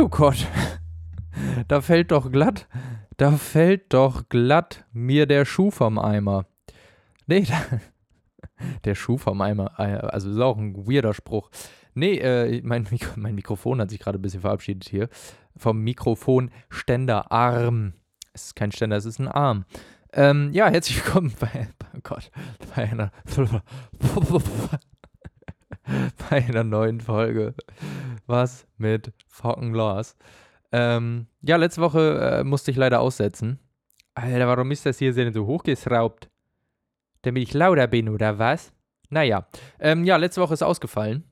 Oh Gott. Da fällt doch glatt. Da fällt doch glatt mir der Schuh vom Eimer. Nee, da, der Schuh vom Eimer. äh, Also ist auch ein weirder Spruch. Nee, äh, mein, Mikro, mein Mikrofon hat sich gerade ein bisschen verabschiedet hier. Vom Mikrofonständerarm. Es ist kein Ständer, es ist ein Arm. Ähm, ja, herzlich willkommen bei, oh Gott, bei einer, bei einer neuen Folge. Was mit Fucking Loss? Ähm, ja, letzte Woche äh, musste ich leider aussetzen. Alter, warum ist das hier so hochgeschraubt? Damit ich lauter bin, oder was? Naja, ähm, ja, letzte Woche ist ausgefallen.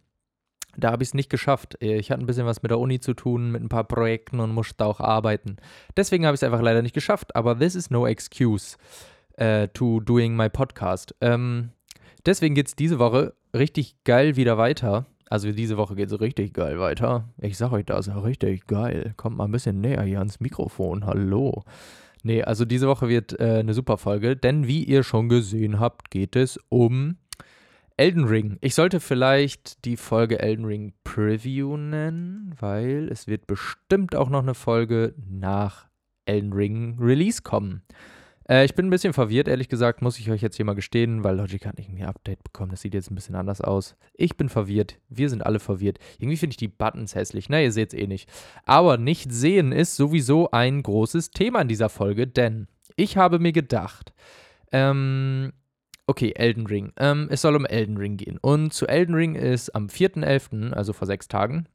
Da habe ich es nicht geschafft. Äh, Ich hatte ein bisschen was mit der Uni zu tun, mit ein paar Projekten und musste auch arbeiten. Deswegen habe ich es einfach leider nicht geschafft. Aber this is no excuse äh, to doing my podcast. Ähm, deswegen geht es diese Woche richtig geil wieder weiter. Also diese Woche geht es richtig geil weiter. Ich sag euch das, richtig geil. Kommt mal ein bisschen näher hier ans Mikrofon. Hallo. Nee, also diese Woche wird äh, eine super Folge, denn wie ihr schon gesehen habt, geht es um Elden Ring. Ich sollte vielleicht die Folge Elden Ring Preview nennen, weil es wird bestimmt auch noch eine Folge nach Elden Ring Release kommen. Äh, ich bin ein bisschen verwirrt, ehrlich gesagt, muss ich euch jetzt hier mal gestehen, weil Logic hat irgendwie ein Update bekommen. Das sieht jetzt ein bisschen anders aus. Ich bin verwirrt. Wir sind alle verwirrt. Irgendwie finde ich die Buttons hässlich. Na, ihr seht es eh nicht. Aber nicht sehen ist sowieso ein großes Thema in dieser Folge, denn ich habe mir gedacht, ähm, okay, Elden Ring. Ähm, es soll um Elden Ring gehen. Und zu Elden Ring ist am 4.11., also vor sechs Tagen,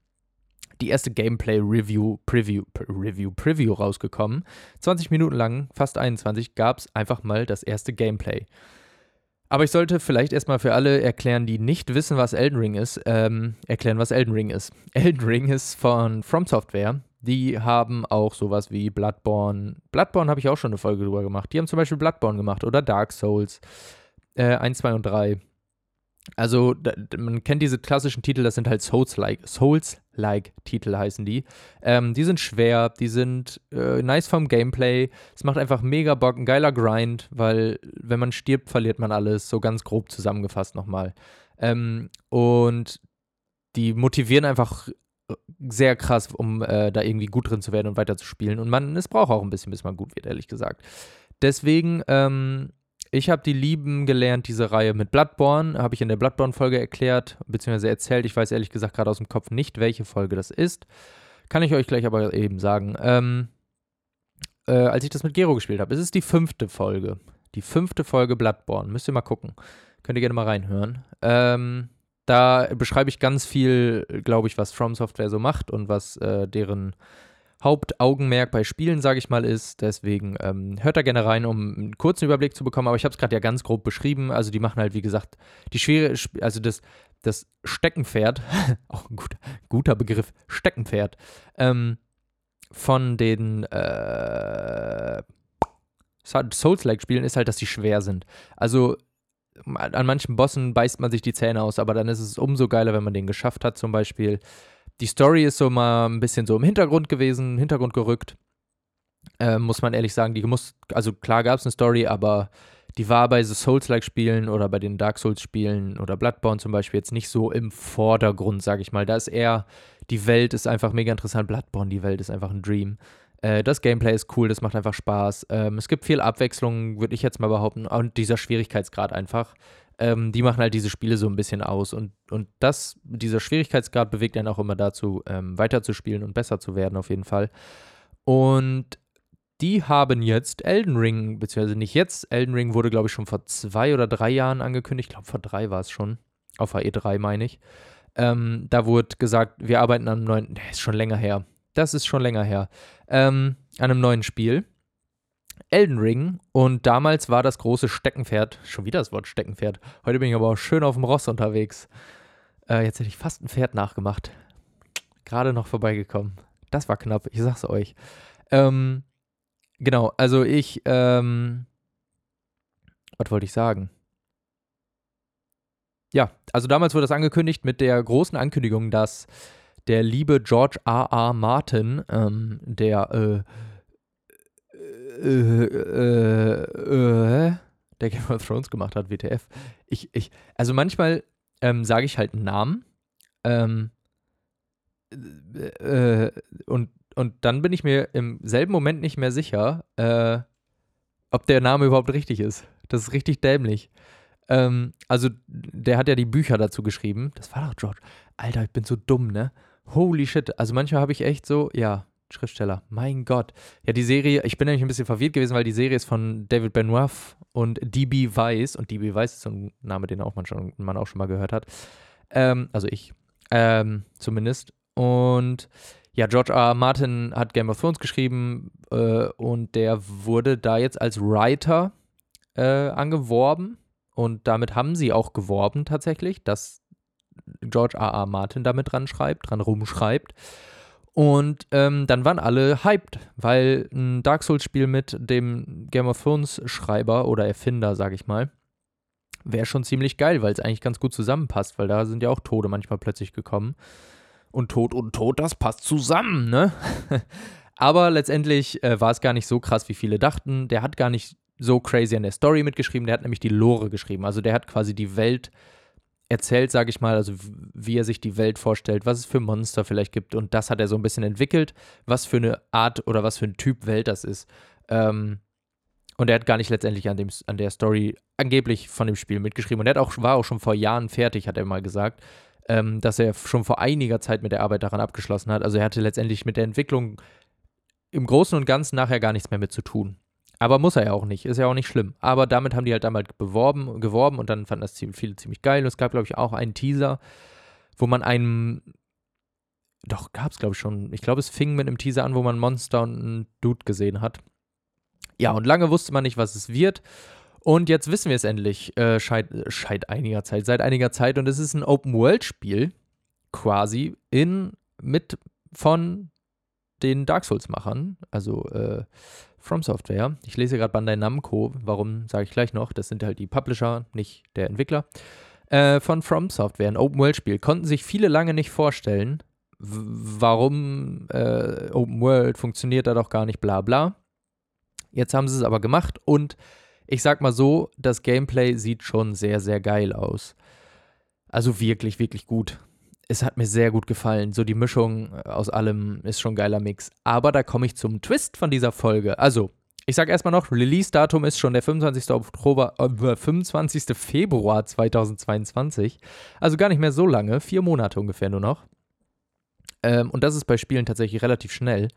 die erste Gameplay-Review, Preview, Pre- Review, Preview rausgekommen. 20 Minuten lang, fast 21, gab es einfach mal das erste Gameplay. Aber ich sollte vielleicht erstmal für alle erklären, die nicht wissen, was Elden Ring ist, ähm, erklären, was Elden Ring ist. Elden Ring ist von From Software. Die haben auch sowas wie Bloodborne. Bloodborne habe ich auch schon eine Folge drüber gemacht. Die haben zum Beispiel Bloodborne gemacht oder Dark Souls. Äh, 1, 2 und 3. Also, da, man kennt diese klassischen Titel, das sind halt Souls-like. Souls-like-Titel heißen die. Ähm, die sind schwer, die sind äh, nice vom Gameplay. Es macht einfach mega Bock, ein geiler Grind, weil wenn man stirbt, verliert man alles. So ganz grob zusammengefasst nochmal. Ähm, und die motivieren einfach sehr krass, um äh, da irgendwie gut drin zu werden und weiterzuspielen. Und man, es braucht auch ein bisschen, bis man gut wird, ehrlich gesagt. Deswegen, ähm, ich habe die lieben gelernt, diese Reihe mit Bloodborne. Habe ich in der Bloodborne-Folge erklärt, beziehungsweise erzählt. Ich weiß ehrlich gesagt gerade aus dem Kopf nicht, welche Folge das ist. Kann ich euch gleich aber eben sagen. Ähm, äh, als ich das mit Gero gespielt habe, es ist die fünfte Folge. Die fünfte Folge Bloodborne. Müsst ihr mal gucken. Könnt ihr gerne mal reinhören. Ähm, da beschreibe ich ganz viel, glaube ich, was From Software so macht und was äh, deren Hauptaugenmerk bei Spielen, sage ich mal, ist. Deswegen ähm, hört da gerne rein, um einen kurzen Überblick zu bekommen. Aber ich habe es gerade ja ganz grob beschrieben. Also die machen halt, wie gesagt, die schwere, also das, das Steckenpferd, auch ein guter, guter Begriff, Steckenpferd, ähm, von den äh, Souls-like-Spielen ist halt, dass sie schwer sind. Also an manchen Bossen beißt man sich die Zähne aus, aber dann ist es umso geiler, wenn man den geschafft hat, zum Beispiel. Die Story ist so mal ein bisschen so im Hintergrund gewesen, im Hintergrund gerückt. Äh, muss man ehrlich sagen, die muss, also klar gab es eine Story, aber die war bei so Souls-like-Spielen oder bei den Dark Souls-Spielen oder Bloodborne zum Beispiel jetzt nicht so im Vordergrund, sage ich mal. Da ist eher, die Welt ist einfach mega interessant. Bloodborne, die Welt ist einfach ein Dream. Äh, das Gameplay ist cool, das macht einfach Spaß. Ähm, es gibt viel Abwechslung, würde ich jetzt mal behaupten. Und dieser Schwierigkeitsgrad einfach. Ähm, die machen halt diese Spiele so ein bisschen aus. Und, und das, dieser Schwierigkeitsgrad bewegt einen auch immer dazu, ähm, weiterzuspielen und besser zu werden, auf jeden Fall. Und die haben jetzt Elden Ring, beziehungsweise nicht jetzt, Elden Ring wurde, glaube ich, schon vor zwei oder drei Jahren angekündigt. Ich glaube, vor drei war es schon. Auf der E3 meine ich. Ähm, da wurde gesagt, wir arbeiten an einem neuen, das ist schon länger her. Das ist schon länger her. Ähm, an einem neuen Spiel. Elden Ring. Und damals war das große Steckenpferd, schon wieder das Wort Steckenpferd. Heute bin ich aber auch schön auf dem Ross unterwegs. Äh, jetzt hätte ich fast ein Pferd nachgemacht. Gerade noch vorbeigekommen. Das war knapp, ich sag's euch. Ähm, genau, also ich, ähm, was wollte ich sagen? Ja, also damals wurde das angekündigt mit der großen Ankündigung, dass der liebe George R. R. Martin, ähm, der äh, äh, äh, äh, der Game of Thrones gemacht hat, WTF. Ich, ich, also manchmal ähm, sage ich halt einen Namen, ähm, äh, und, und dann bin ich mir im selben Moment nicht mehr sicher, äh, ob der Name überhaupt richtig ist. Das ist richtig dämlich. Ähm, also, der hat ja die Bücher dazu geschrieben. Das war doch George. Alter, ich bin so dumm, ne? Holy shit. Also manchmal habe ich echt so, ja, Schriftsteller. Mein Gott. Ja, die Serie, ich bin nämlich ein bisschen verwirrt gewesen, weil die Serie ist von David Benoit und D.B. Weiss. Und D.B. Weiss ist so ein Name, den auch man, schon, man auch schon mal gehört hat. Ähm, also ich. Ähm, zumindest. Und ja, George R. R. Martin hat Game of Thrones geschrieben äh, und der wurde da jetzt als Writer äh, angeworben. Und damit haben sie auch geworben tatsächlich, dass George R. R. Martin damit dran schreibt, dran rumschreibt. Und ähm, dann waren alle hyped, weil ein Dark Souls-Spiel mit dem Game of Thrones-Schreiber oder Erfinder, sag ich mal, wäre schon ziemlich geil, weil es eigentlich ganz gut zusammenpasst, weil da sind ja auch Tode manchmal plötzlich gekommen. Und Tod und Tod, das passt zusammen, ne? Aber letztendlich äh, war es gar nicht so krass, wie viele dachten. Der hat gar nicht so crazy an der Story mitgeschrieben, der hat nämlich die Lore geschrieben. Also der hat quasi die Welt erzählt, sage ich mal, also wie er sich die Welt vorstellt, was es für Monster vielleicht gibt. Und das hat er so ein bisschen entwickelt, was für eine Art oder was für ein Typ Welt das ist. Ähm, und er hat gar nicht letztendlich an, dem, an der Story angeblich von dem Spiel mitgeschrieben. Und er hat auch, war auch schon vor Jahren fertig, hat er mal gesagt, ähm, dass er schon vor einiger Zeit mit der Arbeit daran abgeschlossen hat. Also er hatte letztendlich mit der Entwicklung im Großen und Ganzen nachher gar nichts mehr mit zu tun. Aber muss er ja auch nicht, ist ja auch nicht schlimm. Aber damit haben die halt damals beworben, geworben und dann fanden das viele ziemlich geil. Und es gab, glaube ich, auch einen Teaser, wo man einen. Doch, gab es, glaube ich, schon. Ich glaube, es fing mit einem Teaser an, wo man Monster und einen Dude gesehen hat. Ja, und lange wusste man nicht, was es wird. Und jetzt wissen wir es endlich, äh, scheit, scheit einiger Zeit, seit einiger Zeit. Und es ist ein Open-World-Spiel, quasi, in, mit von den Dark Souls-Machern, also äh, From Software. Ich lese gerade Bandai Namco, warum sage ich gleich noch, das sind halt die Publisher, nicht der Entwickler. Äh, von From Software, ein Open-World-Spiel. Konnten sich viele lange nicht vorstellen, warum äh, Open World funktioniert da doch gar nicht, bla bla. Jetzt haben sie es aber gemacht und ich sag mal so, das Gameplay sieht schon sehr, sehr geil aus. Also wirklich, wirklich gut es hat mir sehr gut gefallen. So die Mischung äh, aus allem ist schon ein geiler Mix. Aber da komme ich zum Twist von dieser Folge. Also, ich sage erstmal noch, Release-Datum ist schon der 25. Oktober, äh, 25. Februar 2022. Also gar nicht mehr so lange, vier Monate ungefähr nur noch. Ähm, und das ist bei Spielen tatsächlich relativ schnell.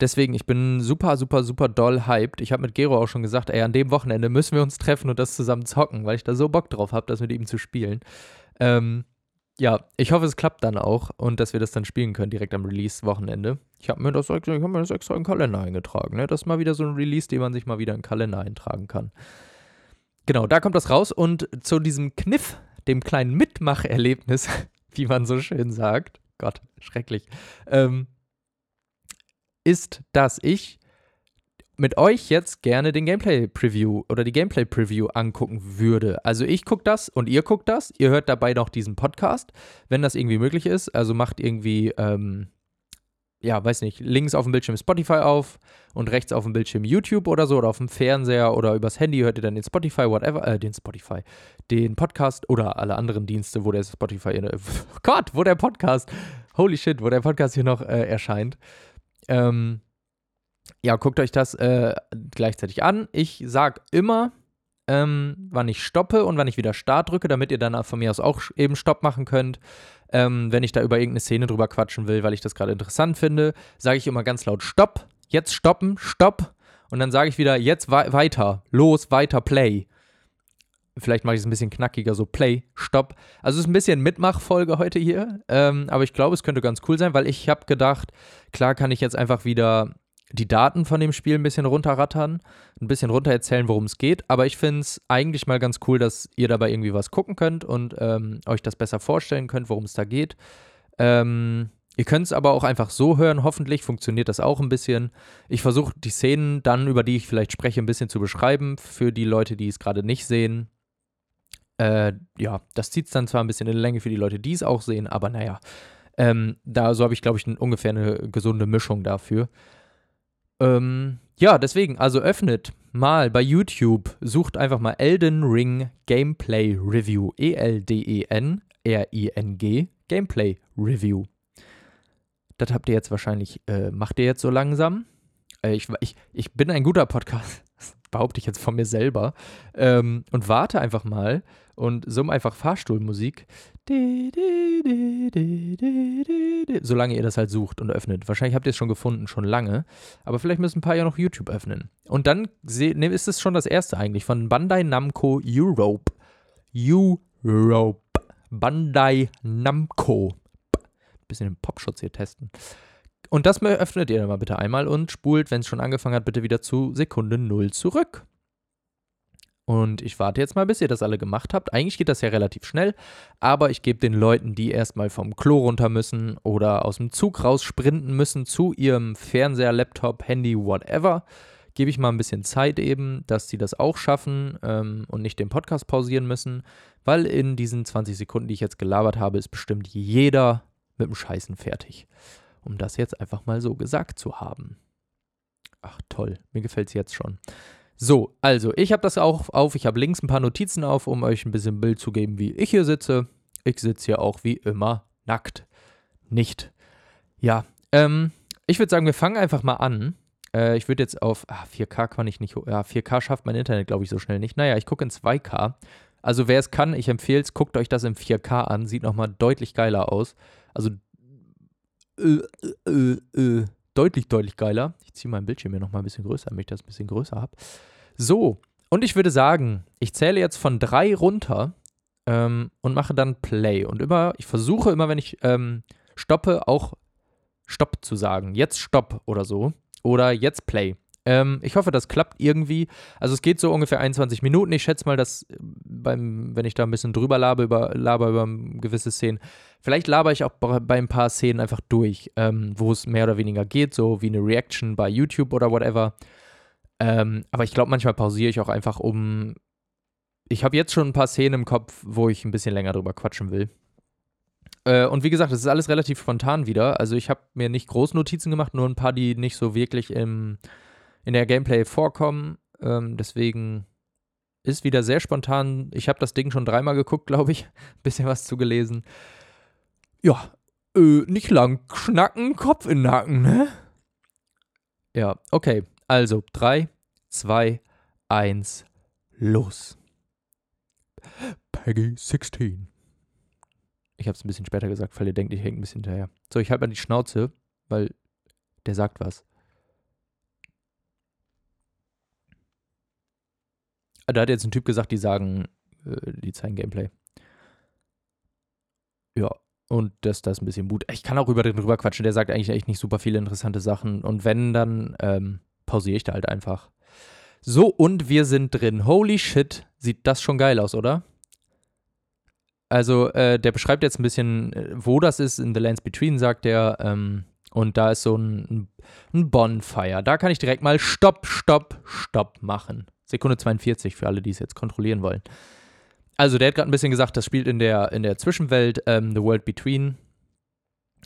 Deswegen, ich bin super, super, super doll hyped. Ich habe mit Gero auch schon gesagt, ey, an dem Wochenende müssen wir uns treffen und das zusammen zocken, weil ich da so Bock drauf habe, das mit ihm zu spielen. Ähm, ja, ich hoffe, es klappt dann auch und dass wir das dann spielen können direkt am Release-Wochenende. Ich habe mir, das, hab mir das extra in den Kalender eingetragen. Ne? Das ist mal wieder so ein Release, den man sich mal wieder in den Kalender eintragen kann. Genau, da kommt das raus und zu diesem Kniff, dem kleinen Mitmacherlebnis, wie man so schön sagt, Gott, schrecklich, ähm, ist, dass ich mit euch jetzt gerne den Gameplay-Preview oder die Gameplay-Preview angucken würde. Also ich gucke das und ihr guckt das. Ihr hört dabei noch diesen Podcast, wenn das irgendwie möglich ist. Also macht irgendwie, ähm, ja, weiß nicht, links auf dem Bildschirm Spotify auf und rechts auf dem Bildschirm YouTube oder so oder auf dem Fernseher oder übers Handy hört ihr dann den Spotify, whatever, äh, den Spotify, den Podcast oder alle anderen Dienste, wo der Spotify, äh, Gott, wo der Podcast, holy shit, wo der Podcast hier noch äh, erscheint. Ähm, ja, guckt euch das äh, gleichzeitig an. Ich sage immer, ähm, wann ich stoppe und wann ich wieder Start drücke, damit ihr dann von mir aus auch eben Stopp machen könnt. Ähm, wenn ich da über irgendeine Szene drüber quatschen will, weil ich das gerade interessant finde, sage ich immer ganz laut Stopp, jetzt stoppen, Stopp. Und dann sage ich wieder jetzt weiter, los, weiter, Play. Vielleicht mache ich es ein bisschen knackiger, so Play, Stopp. Also es ist ein bisschen Mitmachfolge heute hier, ähm, aber ich glaube, es könnte ganz cool sein, weil ich habe gedacht, klar kann ich jetzt einfach wieder die Daten von dem Spiel ein bisschen runterrattern, ein bisschen runter erzählen, worum es geht. Aber ich finde es eigentlich mal ganz cool, dass ihr dabei irgendwie was gucken könnt und ähm, euch das besser vorstellen könnt, worum es da geht. Ähm, ihr könnt es aber auch einfach so hören. Hoffentlich funktioniert das auch ein bisschen. Ich versuche die Szenen dann, über die ich vielleicht spreche, ein bisschen zu beschreiben für die Leute, die es gerade nicht sehen. Äh, ja, das zieht es dann zwar ein bisschen in Länge für die Leute, die es auch sehen, aber naja. Ähm, da so habe ich, glaube ich, ein, ungefähr eine gesunde Mischung dafür. Ähm, ja, deswegen, also öffnet mal bei YouTube, sucht einfach mal Elden Ring Gameplay Review. E-L-D-E-N R-I-N-G Gameplay Review. das habt ihr jetzt wahrscheinlich, äh, macht ihr jetzt so langsam. Äh, ich, ich, ich bin ein guter Podcast, das behaupte ich jetzt von mir selber. Ähm, und warte einfach mal und summe einfach Fahrstuhlmusik. Solange ihr das halt sucht und öffnet. Wahrscheinlich habt ihr es schon gefunden, schon lange. Aber vielleicht müssen ein paar ja noch YouTube öffnen. Und dann ne, ist es schon das erste eigentlich von Bandai Namco Europe. Europe. Bandai Namco. Bisschen den Popschutz hier testen. Und das öffnet ihr dann mal bitte einmal und spult, wenn es schon angefangen hat, bitte wieder zu Sekunde 0 zurück. Und ich warte jetzt mal, bis ihr das alle gemacht habt. Eigentlich geht das ja relativ schnell, aber ich gebe den Leuten, die erstmal vom Klo runter müssen oder aus dem Zug raussprinten müssen zu ihrem Fernseher, Laptop, Handy, whatever, gebe ich mal ein bisschen Zeit eben, dass sie das auch schaffen ähm, und nicht den Podcast pausieren müssen, weil in diesen 20 Sekunden, die ich jetzt gelabert habe, ist bestimmt jeder mit dem Scheißen fertig. Um das jetzt einfach mal so gesagt zu haben. Ach toll, mir gefällt es jetzt schon. So, also ich habe das auch auf. Ich habe links ein paar Notizen auf, um euch ein bisschen Bild zu geben, wie ich hier sitze. Ich sitze hier auch wie immer nackt. Nicht. Ja, ähm, ich würde sagen, wir fangen einfach mal an. Äh, ich würde jetzt auf ah, 4K kann ich nicht. Ja, 4K schafft mein Internet, glaube ich, so schnell nicht. Naja, ich gucke in 2K. Also wer es kann, ich empfehle es, guckt euch das in 4K an. Sieht nochmal deutlich geiler aus. Also äh, äh, äh, deutlich, deutlich geiler. Ich ziehe meinen Bildschirm hier nochmal ein bisschen größer, damit ich das ein bisschen größer habe. So, und ich würde sagen, ich zähle jetzt von drei runter ähm, und mache dann Play. Und immer, ich versuche immer, wenn ich ähm, stoppe, auch Stopp zu sagen. Jetzt Stopp oder so. Oder jetzt Play. Ähm, ich hoffe, das klappt irgendwie. Also es geht so ungefähr 21 Minuten. Ich schätze mal, dass äh, beim, wenn ich da ein bisschen drüber labe über, laber über gewisse Szenen, vielleicht laber ich auch bei ein paar Szenen einfach durch, ähm, wo es mehr oder weniger geht, so wie eine Reaction bei YouTube oder whatever. Ähm, aber ich glaube, manchmal pausiere ich auch einfach, um. Ich habe jetzt schon ein paar Szenen im Kopf, wo ich ein bisschen länger drüber quatschen will. Äh, und wie gesagt, es ist alles relativ spontan wieder. Also ich habe mir nicht groß Notizen gemacht, nur ein paar, die nicht so wirklich im, in der Gameplay vorkommen. Ähm, deswegen ist wieder sehr spontan. Ich habe das Ding schon dreimal geguckt, glaube ich. Bisschen was zugelesen. Ja, äh, nicht lang schnacken, Kopf in den Nacken, ne? Ja, okay. Also 3, 2, 1, los. Peggy 16. Ich habe es ein bisschen später gesagt, weil ihr denkt, ich hänge ein bisschen hinterher. So, ich halte mal die Schnauze, weil der sagt was. Ah, da hat jetzt ein Typ gesagt, die sagen, äh, die zeigen Gameplay. Ja, und dass das ein bisschen Mut. Ich kann auch über den rüber quatschen, der sagt eigentlich echt nicht super viele interessante Sachen. Und wenn, dann ähm, pausiere ich da halt einfach. So, und wir sind drin. Holy shit, sieht das schon geil aus, oder? Also, äh, der beschreibt jetzt ein bisschen, äh, wo das ist. In The Lands Between, sagt er. Ähm, und da ist so ein, ein Bonfire. Da kann ich direkt mal Stopp, Stopp, Stopp machen. Sekunde 42 für alle, die es jetzt kontrollieren wollen. Also, der hat gerade ein bisschen gesagt, das spielt in der, in der Zwischenwelt, ähm, The World Between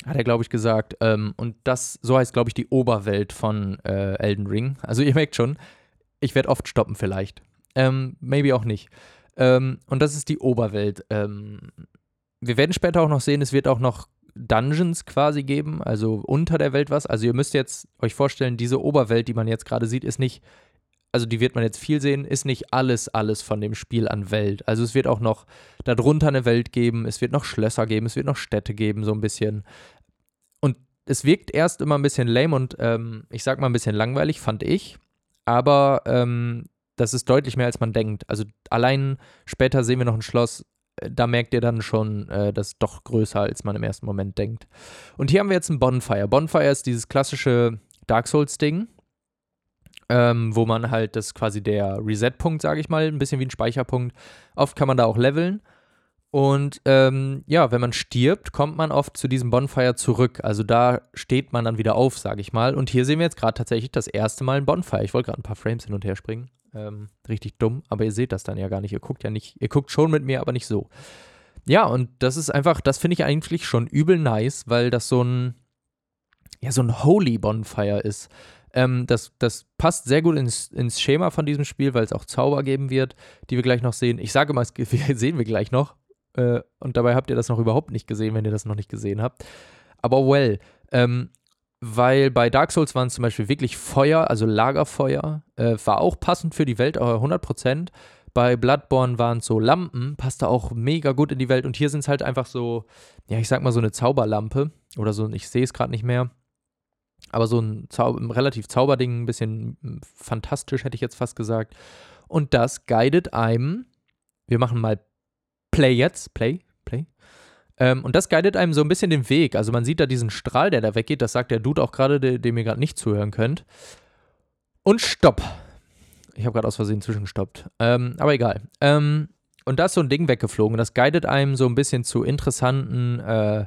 hat er, glaube ich, gesagt. Ähm, und das, so heißt, glaube ich, die Oberwelt von äh, Elden Ring. Also ihr merkt schon, ich werde oft stoppen vielleicht. Ähm, maybe auch nicht. Ähm, und das ist die Oberwelt. Ähm, wir werden später auch noch sehen, es wird auch noch Dungeons quasi geben, also unter der Welt was. Also ihr müsst jetzt euch vorstellen, diese Oberwelt, die man jetzt gerade sieht, ist nicht also die wird man jetzt viel sehen, ist nicht alles, alles von dem Spiel an Welt. Also es wird auch noch darunter eine Welt geben, es wird noch Schlösser geben, es wird noch Städte geben, so ein bisschen. Und es wirkt erst immer ein bisschen lame und ähm, ich sag mal ein bisschen langweilig, fand ich. Aber ähm, das ist deutlich mehr, als man denkt. Also allein später sehen wir noch ein Schloss, äh, da merkt ihr dann schon, äh, das doch größer, als man im ersten Moment denkt. Und hier haben wir jetzt ein Bonfire. Bonfire ist dieses klassische Dark Souls-Ding ähm, wo man halt, das quasi der Reset-Punkt, sage ich mal, ein bisschen wie ein Speicherpunkt. Oft kann man da auch leveln. Und ähm, ja, wenn man stirbt, kommt man oft zu diesem Bonfire zurück. Also da steht man dann wieder auf, sage ich mal. Und hier sehen wir jetzt gerade tatsächlich das erste Mal ein Bonfire. Ich wollte gerade ein paar Frames hin und her springen. Ähm, richtig dumm, aber ihr seht das dann ja gar nicht. Ihr guckt ja nicht, ihr guckt schon mit mir, aber nicht so. Ja, und das ist einfach, das finde ich eigentlich schon übel nice, weil das so ein, ja, so ein Holy Bonfire ist. Ähm, das, das passt sehr gut ins, ins Schema von diesem Spiel, weil es auch Zauber geben wird, die wir gleich noch sehen. Ich sage mal, sehen wir gleich noch. Äh, und dabei habt ihr das noch überhaupt nicht gesehen, wenn ihr das noch nicht gesehen habt. aber well. Ähm, weil bei Dark Souls waren es zum Beispiel wirklich Feuer, also Lagerfeuer, äh, war auch passend für die Welt, aber 100%. Bei Bloodborne waren es so Lampen, passte auch mega gut in die Welt. Und hier sind es halt einfach so, ja, ich sag mal so eine Zauberlampe oder so, ich sehe es gerade nicht mehr. Aber so ein, Zau ein relativ Zauberding, ein bisschen hm, fantastisch, hätte ich jetzt fast gesagt. Und das guidet einem, wir machen mal Play jetzt, Play, Play. Ähm, und das guidet einem so ein bisschen den Weg. Also man sieht da diesen Strahl, der da weggeht. Das sagt der Dude auch gerade, dem ihr gerade nicht zuhören könnt. Und Stopp. Ich habe gerade aus Versehen zwischengestoppt. Ähm, aber egal. Ähm, und da ist so ein Ding weggeflogen. Das guidet einem so ein bisschen zu interessanten, äh,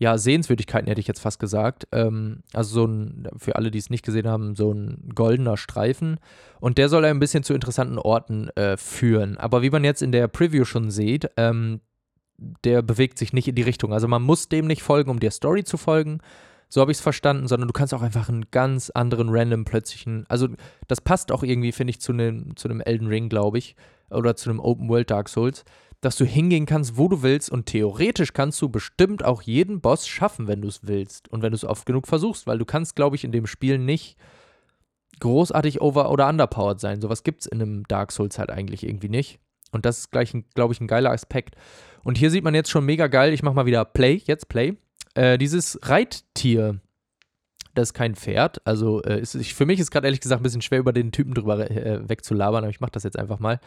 ja, Sehenswürdigkeiten, hätte ich jetzt fast gesagt. Ähm, also so ein, für alle, die es nicht gesehen haben, so ein goldener Streifen. Und der soll ein bisschen zu interessanten Orten äh, führen. Aber wie man jetzt in der Preview schon sieht, ähm, der bewegt sich nicht in die Richtung. Also man muss dem nicht folgen, um der Story zu folgen. So habe ich es verstanden, sondern du kannst auch einfach einen ganz anderen random plötzlichen. Also das passt auch irgendwie, finde ich, zu einem zu Elden Ring, glaube ich. Oder zu einem Open World Dark Souls. Dass du hingehen kannst, wo du willst und theoretisch kannst du bestimmt auch jeden Boss schaffen, wenn du es willst. Und wenn du es oft genug versuchst, weil du kannst, glaube ich, in dem Spiel nicht großartig over- oder underpowered sein. Sowas gibt es in einem Dark Souls halt eigentlich irgendwie nicht. Und das ist gleich, glaube ich, ein geiler Aspekt. Und hier sieht man jetzt schon mega geil, ich mache mal wieder Play, jetzt Play. Äh, dieses Reittier, das ist kein Pferd. Also äh, ist, ich, für mich ist gerade ehrlich gesagt ein bisschen schwer, über den Typen drüber äh, wegzulabern, aber ich mache das jetzt einfach mal.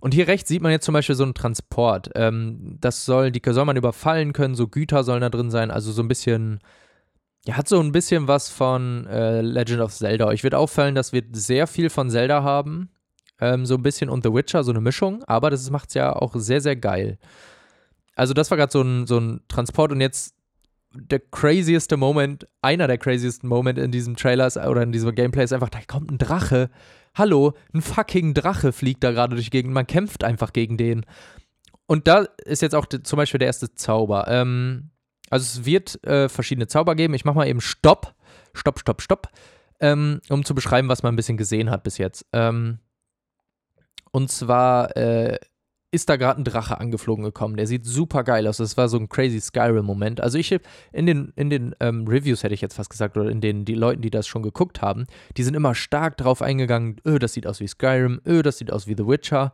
Und hier rechts sieht man jetzt zum Beispiel so einen Transport. Ähm, das soll, die soll man überfallen können, so Güter sollen da drin sein, also so ein bisschen. Ja, hat so ein bisschen was von äh, Legend of Zelda. Euch wird auffallen, dass wir sehr viel von Zelda haben. Ähm, so ein bisschen und The Witcher, so eine Mischung. Aber das macht es ja auch sehr, sehr geil. Also, das war gerade so ein, so ein Transport und jetzt der crazieste Moment, einer der craziesten Momente in diesem Trailer oder in diesem Gameplay ist einfach, da kommt ein Drache. Hallo, ein fucking Drache fliegt da gerade durch die Gegend. Man kämpft einfach gegen den. Und da ist jetzt auch zum Beispiel der erste Zauber. Ähm, also es wird äh, verschiedene Zauber geben. Ich mache mal eben Stopp. Stopp, Stopp, Stopp. Ähm, um zu beschreiben, was man ein bisschen gesehen hat bis jetzt. Ähm, und zwar äh, ist da gerade ein Drache angeflogen gekommen. Der sieht super geil aus. Das war so ein crazy Skyrim-Moment. Also ich in den, in den ähm, Reviews hätte ich jetzt fast gesagt, oder in den die Leuten, die das schon geguckt haben, die sind immer stark drauf eingegangen, öh, das sieht aus wie Skyrim, öh, das sieht aus wie The Witcher,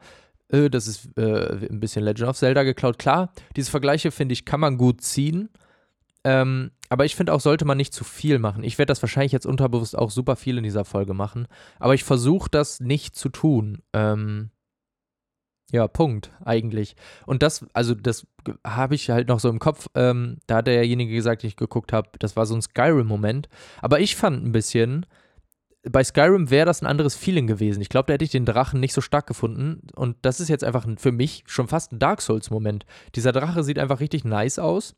öh, das ist äh, ein bisschen Legend of Zelda geklaut. Klar, diese Vergleiche, finde ich, kann man gut ziehen. Ähm, aber ich finde auch, sollte man nicht zu viel machen. Ich werde das wahrscheinlich jetzt unterbewusst auch super viel in dieser Folge machen. Aber ich versuche das nicht zu tun. Ähm, ja, Punkt, eigentlich. Und das, also das habe ich halt noch so im Kopf. Ähm, da hat derjenige gesagt, den ich geguckt habe, das war so ein Skyrim-Moment. Aber ich fand ein bisschen, bei Skyrim wäre das ein anderes Feeling gewesen. Ich glaube, da hätte ich den Drachen nicht so stark gefunden. Und das ist jetzt einfach für mich schon fast ein Dark Souls-Moment. Dieser Drache sieht einfach richtig nice aus.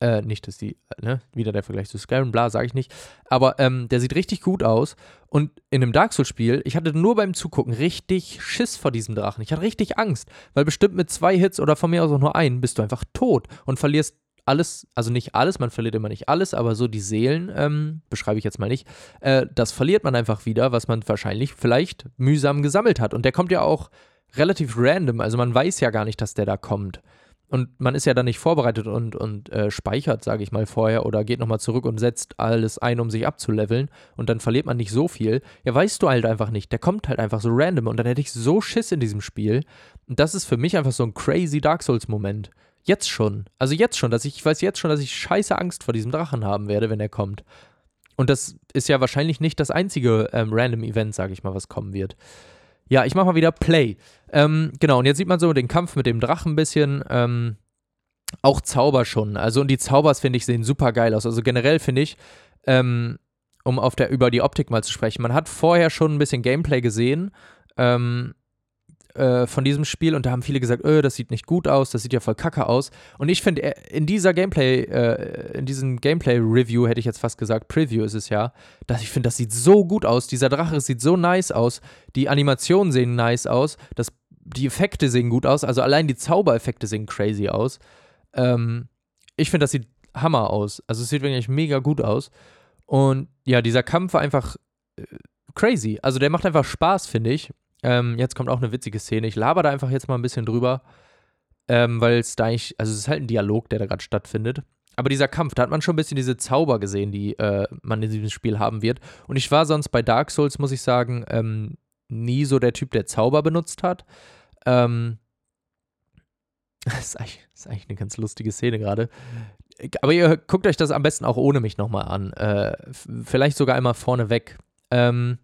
Äh, nicht, dass die, ne, wieder der Vergleich zu Skyrim, bla, sage ich nicht. Aber ähm, der sieht richtig gut aus. Und in einem Dark Souls-Spiel, ich hatte nur beim Zugucken richtig Schiss vor diesem Drachen. Ich hatte richtig Angst, weil bestimmt mit zwei Hits oder von mir aus auch nur einen bist du einfach tot und verlierst alles, also nicht alles, man verliert immer nicht alles, aber so die Seelen, ähm, beschreibe ich jetzt mal nicht, äh, das verliert man einfach wieder, was man wahrscheinlich vielleicht mühsam gesammelt hat. Und der kommt ja auch relativ random, also man weiß ja gar nicht, dass der da kommt und man ist ja dann nicht vorbereitet und, und äh, speichert, sage ich mal, vorher oder geht nochmal zurück und setzt alles ein, um sich abzuleveln und dann verliert man nicht so viel, ja, weißt du halt einfach nicht. Der kommt halt einfach so random und dann hätte ich so Schiss in diesem Spiel. Und das ist für mich einfach so ein crazy Dark Souls-Moment. Jetzt schon. Also jetzt schon, dass ich, ich weiß jetzt schon, dass ich scheiße Angst vor diesem Drachen haben werde, wenn er kommt. Und das ist ja wahrscheinlich nicht das einzige ähm, random Event, sage ich mal, was kommen wird. Ja, ich mache mal wieder Play. Ähm, genau, und jetzt sieht man so den Kampf mit dem Drachen ein bisschen. Ähm, auch Zauber schon. Also, und die Zaubers, finde ich, sehen super geil aus. Also generell finde ich, ähm, um auf der, über die Optik mal zu sprechen, man hat vorher schon ein bisschen Gameplay gesehen. Ähm, äh, von diesem Spiel und da haben viele gesagt, öh, das sieht nicht gut aus, das sieht ja voll kacke aus. Und ich finde, äh, in dieser Gameplay, äh, in diesem Gameplay-Review hätte ich jetzt fast gesagt, Preview ist es ja, dass ich finde, das sieht so gut aus. Dieser Drache sieht so nice aus, die Animationen sehen nice aus, das, die Effekte sehen gut aus, also allein die Zaubereffekte sehen crazy aus. Ähm, ich finde, das sieht Hammer aus. Also es sieht wirklich mega gut aus. Und ja, dieser Kampf war einfach äh, crazy. Also der macht einfach Spaß, finde ich. Ähm, jetzt kommt auch eine witzige Szene. Ich laber da einfach jetzt mal ein bisschen drüber, ähm, weil es da eigentlich, also es ist halt ein Dialog, der da gerade stattfindet. aber dieser Kampf, da hat man schon ein bisschen diese Zauber gesehen, die äh, man in diesem Spiel haben wird. Und ich war sonst bei Dark Souls, muss ich sagen, ähm, nie so der Typ, der Zauber benutzt hat. Ähm, das, ist eigentlich, das ist eigentlich eine ganz lustige Szene gerade. Aber ihr guckt euch das am besten auch ohne mich nochmal an. Äh, vielleicht sogar einmal vorneweg. Ähm,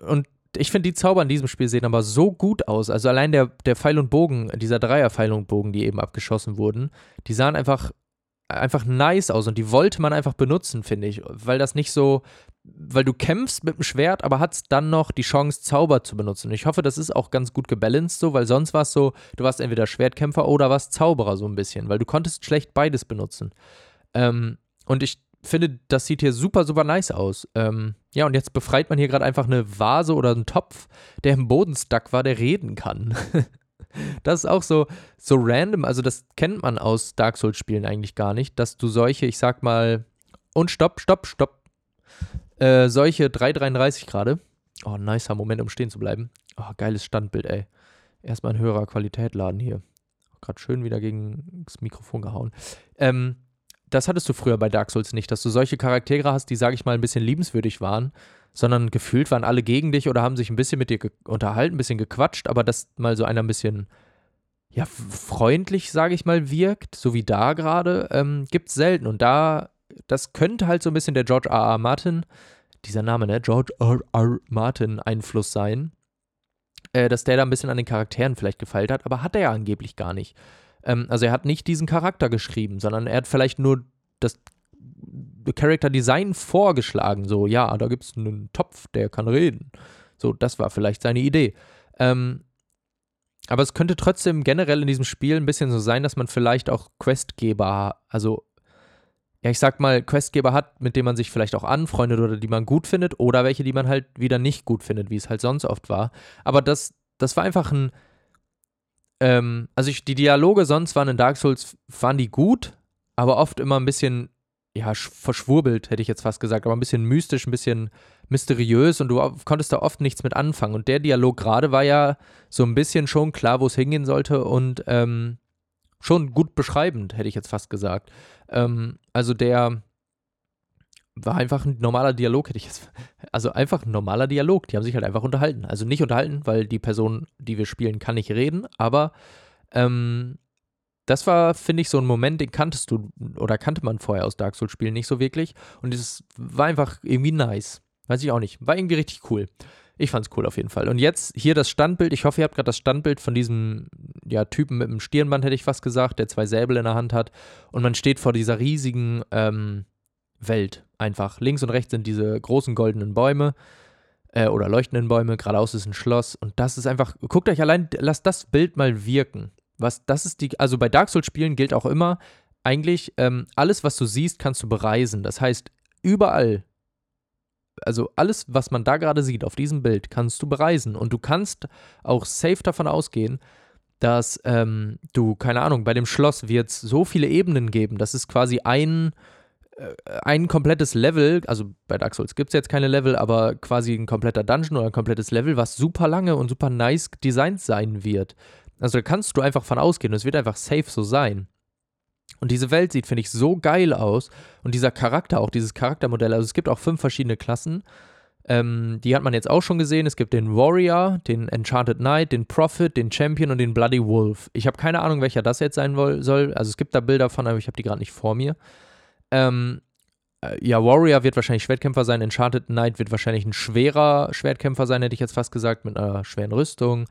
und ich finde, die Zauber in diesem Spiel sehen aber so gut aus. Also allein der, der Pfeil und Bogen, dieser Dreier-Pfeil und Bogen, die eben abgeschossen wurden, die sahen einfach, einfach nice aus und die wollte man einfach benutzen, finde ich. Weil das nicht so, weil du kämpfst mit dem Schwert, aber hast dann noch die Chance, Zauber zu benutzen. Und ich hoffe, das ist auch ganz gut gebalanced so, weil sonst war es so, du warst entweder Schwertkämpfer oder warst Zauberer so ein bisschen, weil du konntest schlecht beides benutzen. Ähm, und ich finde, das sieht hier super, super nice aus. Ähm, ja, und jetzt befreit man hier gerade einfach eine Vase oder einen Topf, der im Boden stuck war, der reden kann. das ist auch so, so random. Also, das kennt man aus Dark Souls-Spielen eigentlich gar nicht, dass du solche, ich sag mal, und stopp, stopp, stopp. Äh, solche 333 gerade. Oh, nicer Moment, um stehen zu bleiben. Oh, geiles Standbild, ey. Erstmal in höherer Qualität laden hier. Gerade schön wieder gegen das Mikrofon gehauen. Ähm, das hattest du früher bei Dark Souls nicht, dass du solche Charaktere hast, die, sag ich mal, ein bisschen liebenswürdig waren, sondern gefühlt waren alle gegen dich oder haben sich ein bisschen mit dir unterhalten, ein bisschen gequatscht, aber dass mal so einer ein bisschen, ja, freundlich, sage ich mal, wirkt, so wie da gerade, ähm, gibt es selten. Und da, das könnte halt so ein bisschen der George R. R. Martin, dieser Name, ne, George R. R. Martin Einfluss sein, äh, dass der da ein bisschen an den Charakteren vielleicht gefeilt hat, aber hat er ja angeblich gar nicht. Ähm, also er hat nicht diesen Charakter geschrieben, sondern er hat vielleicht nur das Character Design vorgeschlagen. So, ja, da gibt es einen Topf, der kann reden. So, das war vielleicht seine Idee. Ähm, aber es könnte trotzdem generell in diesem Spiel ein bisschen so sein, dass man vielleicht auch Questgeber, also ja, ich sag mal, Questgeber hat, mit denen man sich vielleicht auch anfreundet oder die man gut findet oder welche, die man halt wieder nicht gut findet, wie es halt sonst oft war. Aber das, das war einfach ein, ähm, also ich, die Dialoge sonst waren in Dark Souls, waren die gut, aber oft immer ein bisschen, ja, verschwurbelt, hätte ich jetzt fast gesagt, aber ein bisschen mystisch, ein bisschen mysteriös und du konntest da oft nichts mit anfangen. Und der Dialog gerade war ja so ein bisschen schon klar, wo es hingehen sollte und ähm, schon gut beschreibend, hätte ich jetzt fast gesagt. Ähm, also der, war einfach ein normaler Dialog, hätte ich jetzt. Also einfach ein normaler Dialog. Die haben sich halt einfach unterhalten. Also nicht unterhalten, weil die Person, die wir spielen, kann nicht reden, aber ähm, das war, finde ich, so ein Moment, den kanntest du oder kannte man vorher aus Dark Souls-Spielen nicht so wirklich. Und es war einfach irgendwie nice. Weiß ich auch nicht. War irgendwie richtig cool. Ich fand's cool auf jeden Fall. Und jetzt hier das Standbild. Ich hoffe, ihr habt gerade das Standbild von diesem ja, Typen mit dem Stirnband, hätte ich fast gesagt, der zwei Säbel in der Hand hat. Und man steht vor dieser riesigen ähm, Welt einfach. Links und rechts sind diese großen goldenen Bäume äh, oder leuchtenden Bäume, geradeaus ist ein Schloss und das ist einfach, guckt euch allein, lasst das Bild mal wirken. Was, das ist die, also bei Dark Souls Spielen gilt auch immer, eigentlich, ähm, alles, was du siehst, kannst du bereisen. Das heißt, überall, also alles, was man da gerade sieht auf diesem Bild, kannst du bereisen. Und du kannst auch safe davon ausgehen, dass ähm, du, keine Ahnung, bei dem Schloss wird es so viele Ebenen geben. Das ist quasi ein, ein komplettes Level, also bei Dark Souls gibt es jetzt keine Level, aber quasi ein kompletter Dungeon oder ein komplettes Level, was super lange und super nice designt sein wird. Also da kannst du einfach von ausgehen und es wird einfach safe so sein. Und diese Welt sieht, finde ich, so geil aus. Und dieser Charakter, auch dieses Charaktermodell, also es gibt auch fünf verschiedene Klassen. Ähm, die hat man jetzt auch schon gesehen. Es gibt den Warrior, den Enchanted Knight, den Prophet, den Champion und den Bloody Wolf. Ich habe keine Ahnung, welcher das jetzt sein soll. Also es gibt da Bilder von, aber ich habe die gerade nicht vor mir. Ähm, äh, ja, Warrior wird wahrscheinlich Schwertkämpfer sein, Enchanted Knight wird wahrscheinlich ein schwerer Schwertkämpfer sein, hätte ich jetzt fast gesagt, mit einer schweren Rüstung.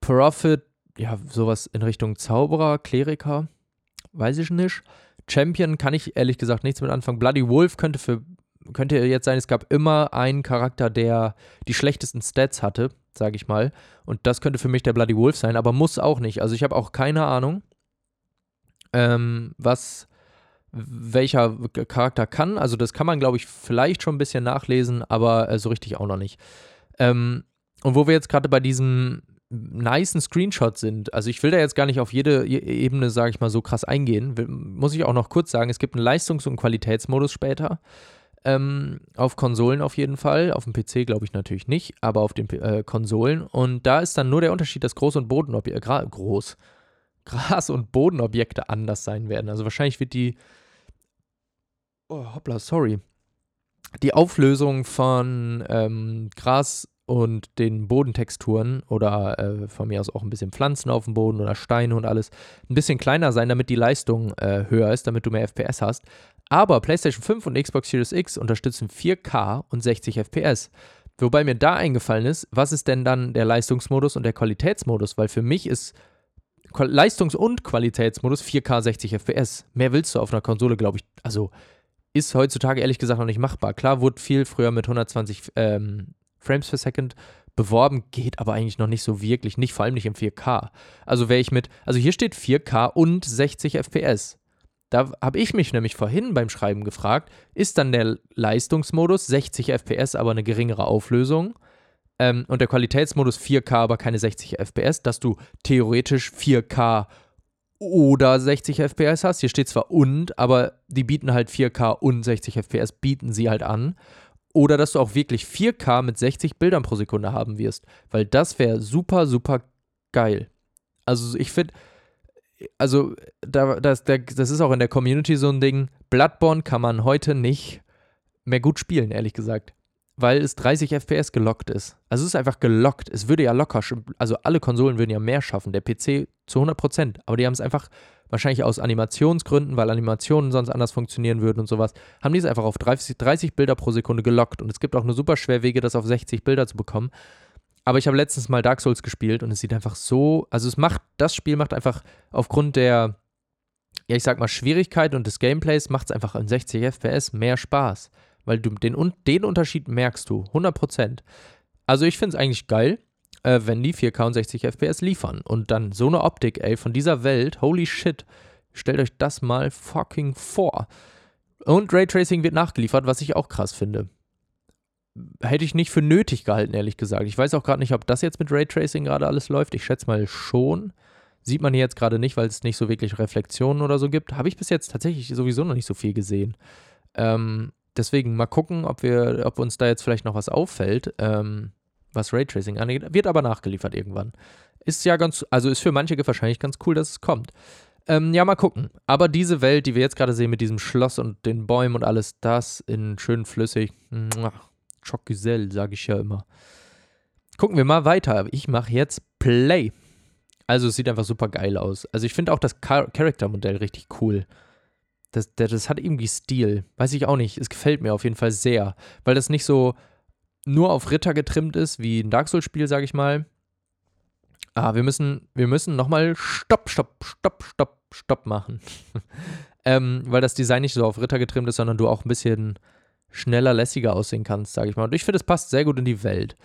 Prophet, ja, sowas in Richtung Zauberer, Kleriker, weiß ich nicht. Champion kann ich ehrlich gesagt nichts mit anfangen. Bloody Wolf könnte für könnte jetzt sein, es gab immer einen Charakter, der die schlechtesten Stats hatte, sage ich mal. Und das könnte für mich der Bloody Wolf sein, aber muss auch nicht. Also ich habe auch keine Ahnung, ähm, was welcher Charakter kann. Also das kann man, glaube ich, vielleicht schon ein bisschen nachlesen, aber äh, so richtig auch noch nicht. Ähm, und wo wir jetzt gerade bei diesem nicen Screenshot sind, also ich will da jetzt gar nicht auf jede e-, Ebene, sage ich mal, so krass eingehen, muss ich auch noch kurz sagen, es gibt einen Leistungs- und Qualitätsmodus später. Ähm, auf Konsolen auf jeden Fall, auf dem PC glaube ich natürlich nicht, aber auf den äh, Konsolen. Und da ist dann nur der Unterschied, dass Groß- und Bodenobjekte, äh, groß, Gras- und Bodenobjekte anders sein werden. Also wahrscheinlich wird die Oh, hoppla, sorry. Die Auflösung von ähm, Gras und den Bodentexturen oder äh, von mir aus auch ein bisschen Pflanzen auf dem Boden oder Steine und alles ein bisschen kleiner sein, damit die Leistung äh, höher ist, damit du mehr FPS hast. Aber PlayStation 5 und Xbox Series X unterstützen 4K und 60 FPS. Wobei mir da eingefallen ist, was ist denn dann der Leistungsmodus und der Qualitätsmodus? Weil für mich ist Leistungs- und Qualitätsmodus 4K 60 FPS. Mehr willst du auf einer Konsole, glaube ich. Also ist heutzutage ehrlich gesagt noch nicht machbar. Klar wurde viel früher mit 120 ähm, Frames per Second beworben, geht aber eigentlich noch nicht so wirklich, nicht vor allem nicht im 4K. Also wäre ich mit, also hier steht 4K und 60 FPS. Da habe ich mich nämlich vorhin beim Schreiben gefragt, ist dann der Leistungsmodus 60 FPS, aber eine geringere Auflösung ähm, und der Qualitätsmodus 4K, aber keine 60 FPS, dass du theoretisch 4K oder 60 FPS hast. Hier steht zwar und, aber die bieten halt 4K und 60 FPS, bieten sie halt an. Oder dass du auch wirklich 4K mit 60 Bildern pro Sekunde haben wirst, weil das wäre super, super geil. Also ich finde, also da, das, das ist auch in der Community so ein Ding. Bloodborne kann man heute nicht mehr gut spielen, ehrlich gesagt. Weil es 30 FPS gelockt ist. Also es ist einfach gelockt. Es würde ja locker, also alle Konsolen würden ja mehr schaffen. Der PC zu 100%. Aber die haben es einfach, wahrscheinlich aus Animationsgründen, weil Animationen sonst anders funktionieren würden und sowas, haben die es einfach auf 30, 30 Bilder pro Sekunde gelockt. Und es gibt auch nur super schwer Wege, das auf 60 Bilder zu bekommen. Aber ich habe letztens mal Dark Souls gespielt und es sieht einfach so, also es macht, das Spiel macht einfach aufgrund der, ja, ich sag mal, Schwierigkeit und des Gameplays macht es einfach in 60 FPS mehr Spaß. Weil du den, den Unterschied merkst du, 100%. Also ich finde es eigentlich geil, äh, wenn die 4K und 60 FPS liefern. Und dann so eine Optik, ey, von dieser Welt, holy shit. Stellt euch das mal fucking vor. Und Raytracing wird nachgeliefert, was ich auch krass finde hätte ich nicht für nötig gehalten, ehrlich gesagt. Ich weiß auch gerade nicht, ob das jetzt mit Raytracing gerade alles läuft. Ich schätze mal schon. Sieht man hier jetzt gerade nicht, weil es nicht so wirklich Reflexionen oder so gibt. Habe ich bis jetzt tatsächlich sowieso noch nicht so viel gesehen. Ähm, deswegen mal gucken, ob wir, ob uns da jetzt vielleicht noch was auffällt, ähm, was Raytracing angeht. Wird aber nachgeliefert irgendwann. Ist ja ganz, also ist für manche wahrscheinlich ganz cool, dass es kommt. Ähm, ja, mal gucken. Aber diese Welt, die wir jetzt gerade sehen mit diesem Schloss und den Bäumen und alles, das in schön flüssig, Choc-Güzel, sage ich ja immer. Gucken wir mal weiter. Ich mache jetzt Play. Also es sieht einfach super geil aus. Also ich finde auch das Char Charaktermodell richtig cool. Das, das, hat irgendwie Stil. Weiß ich auch nicht. Es gefällt mir auf jeden Fall sehr. Weil das nicht so nur auf Ritter getrimmt ist, wie ein Dark Souls-Spiel, sage ich mal. Ah, wir müssen, wir müssen nochmal Stopp, Stopp, Stopp, Stopp, Stopp machen. ähm, weil das Design nicht so auf Ritter getrimmt ist, sondern du auch ein bisschen schneller, lässiger aussehen kannst, sage ich mal. Und ich finde, es passt sehr gut in die Welt.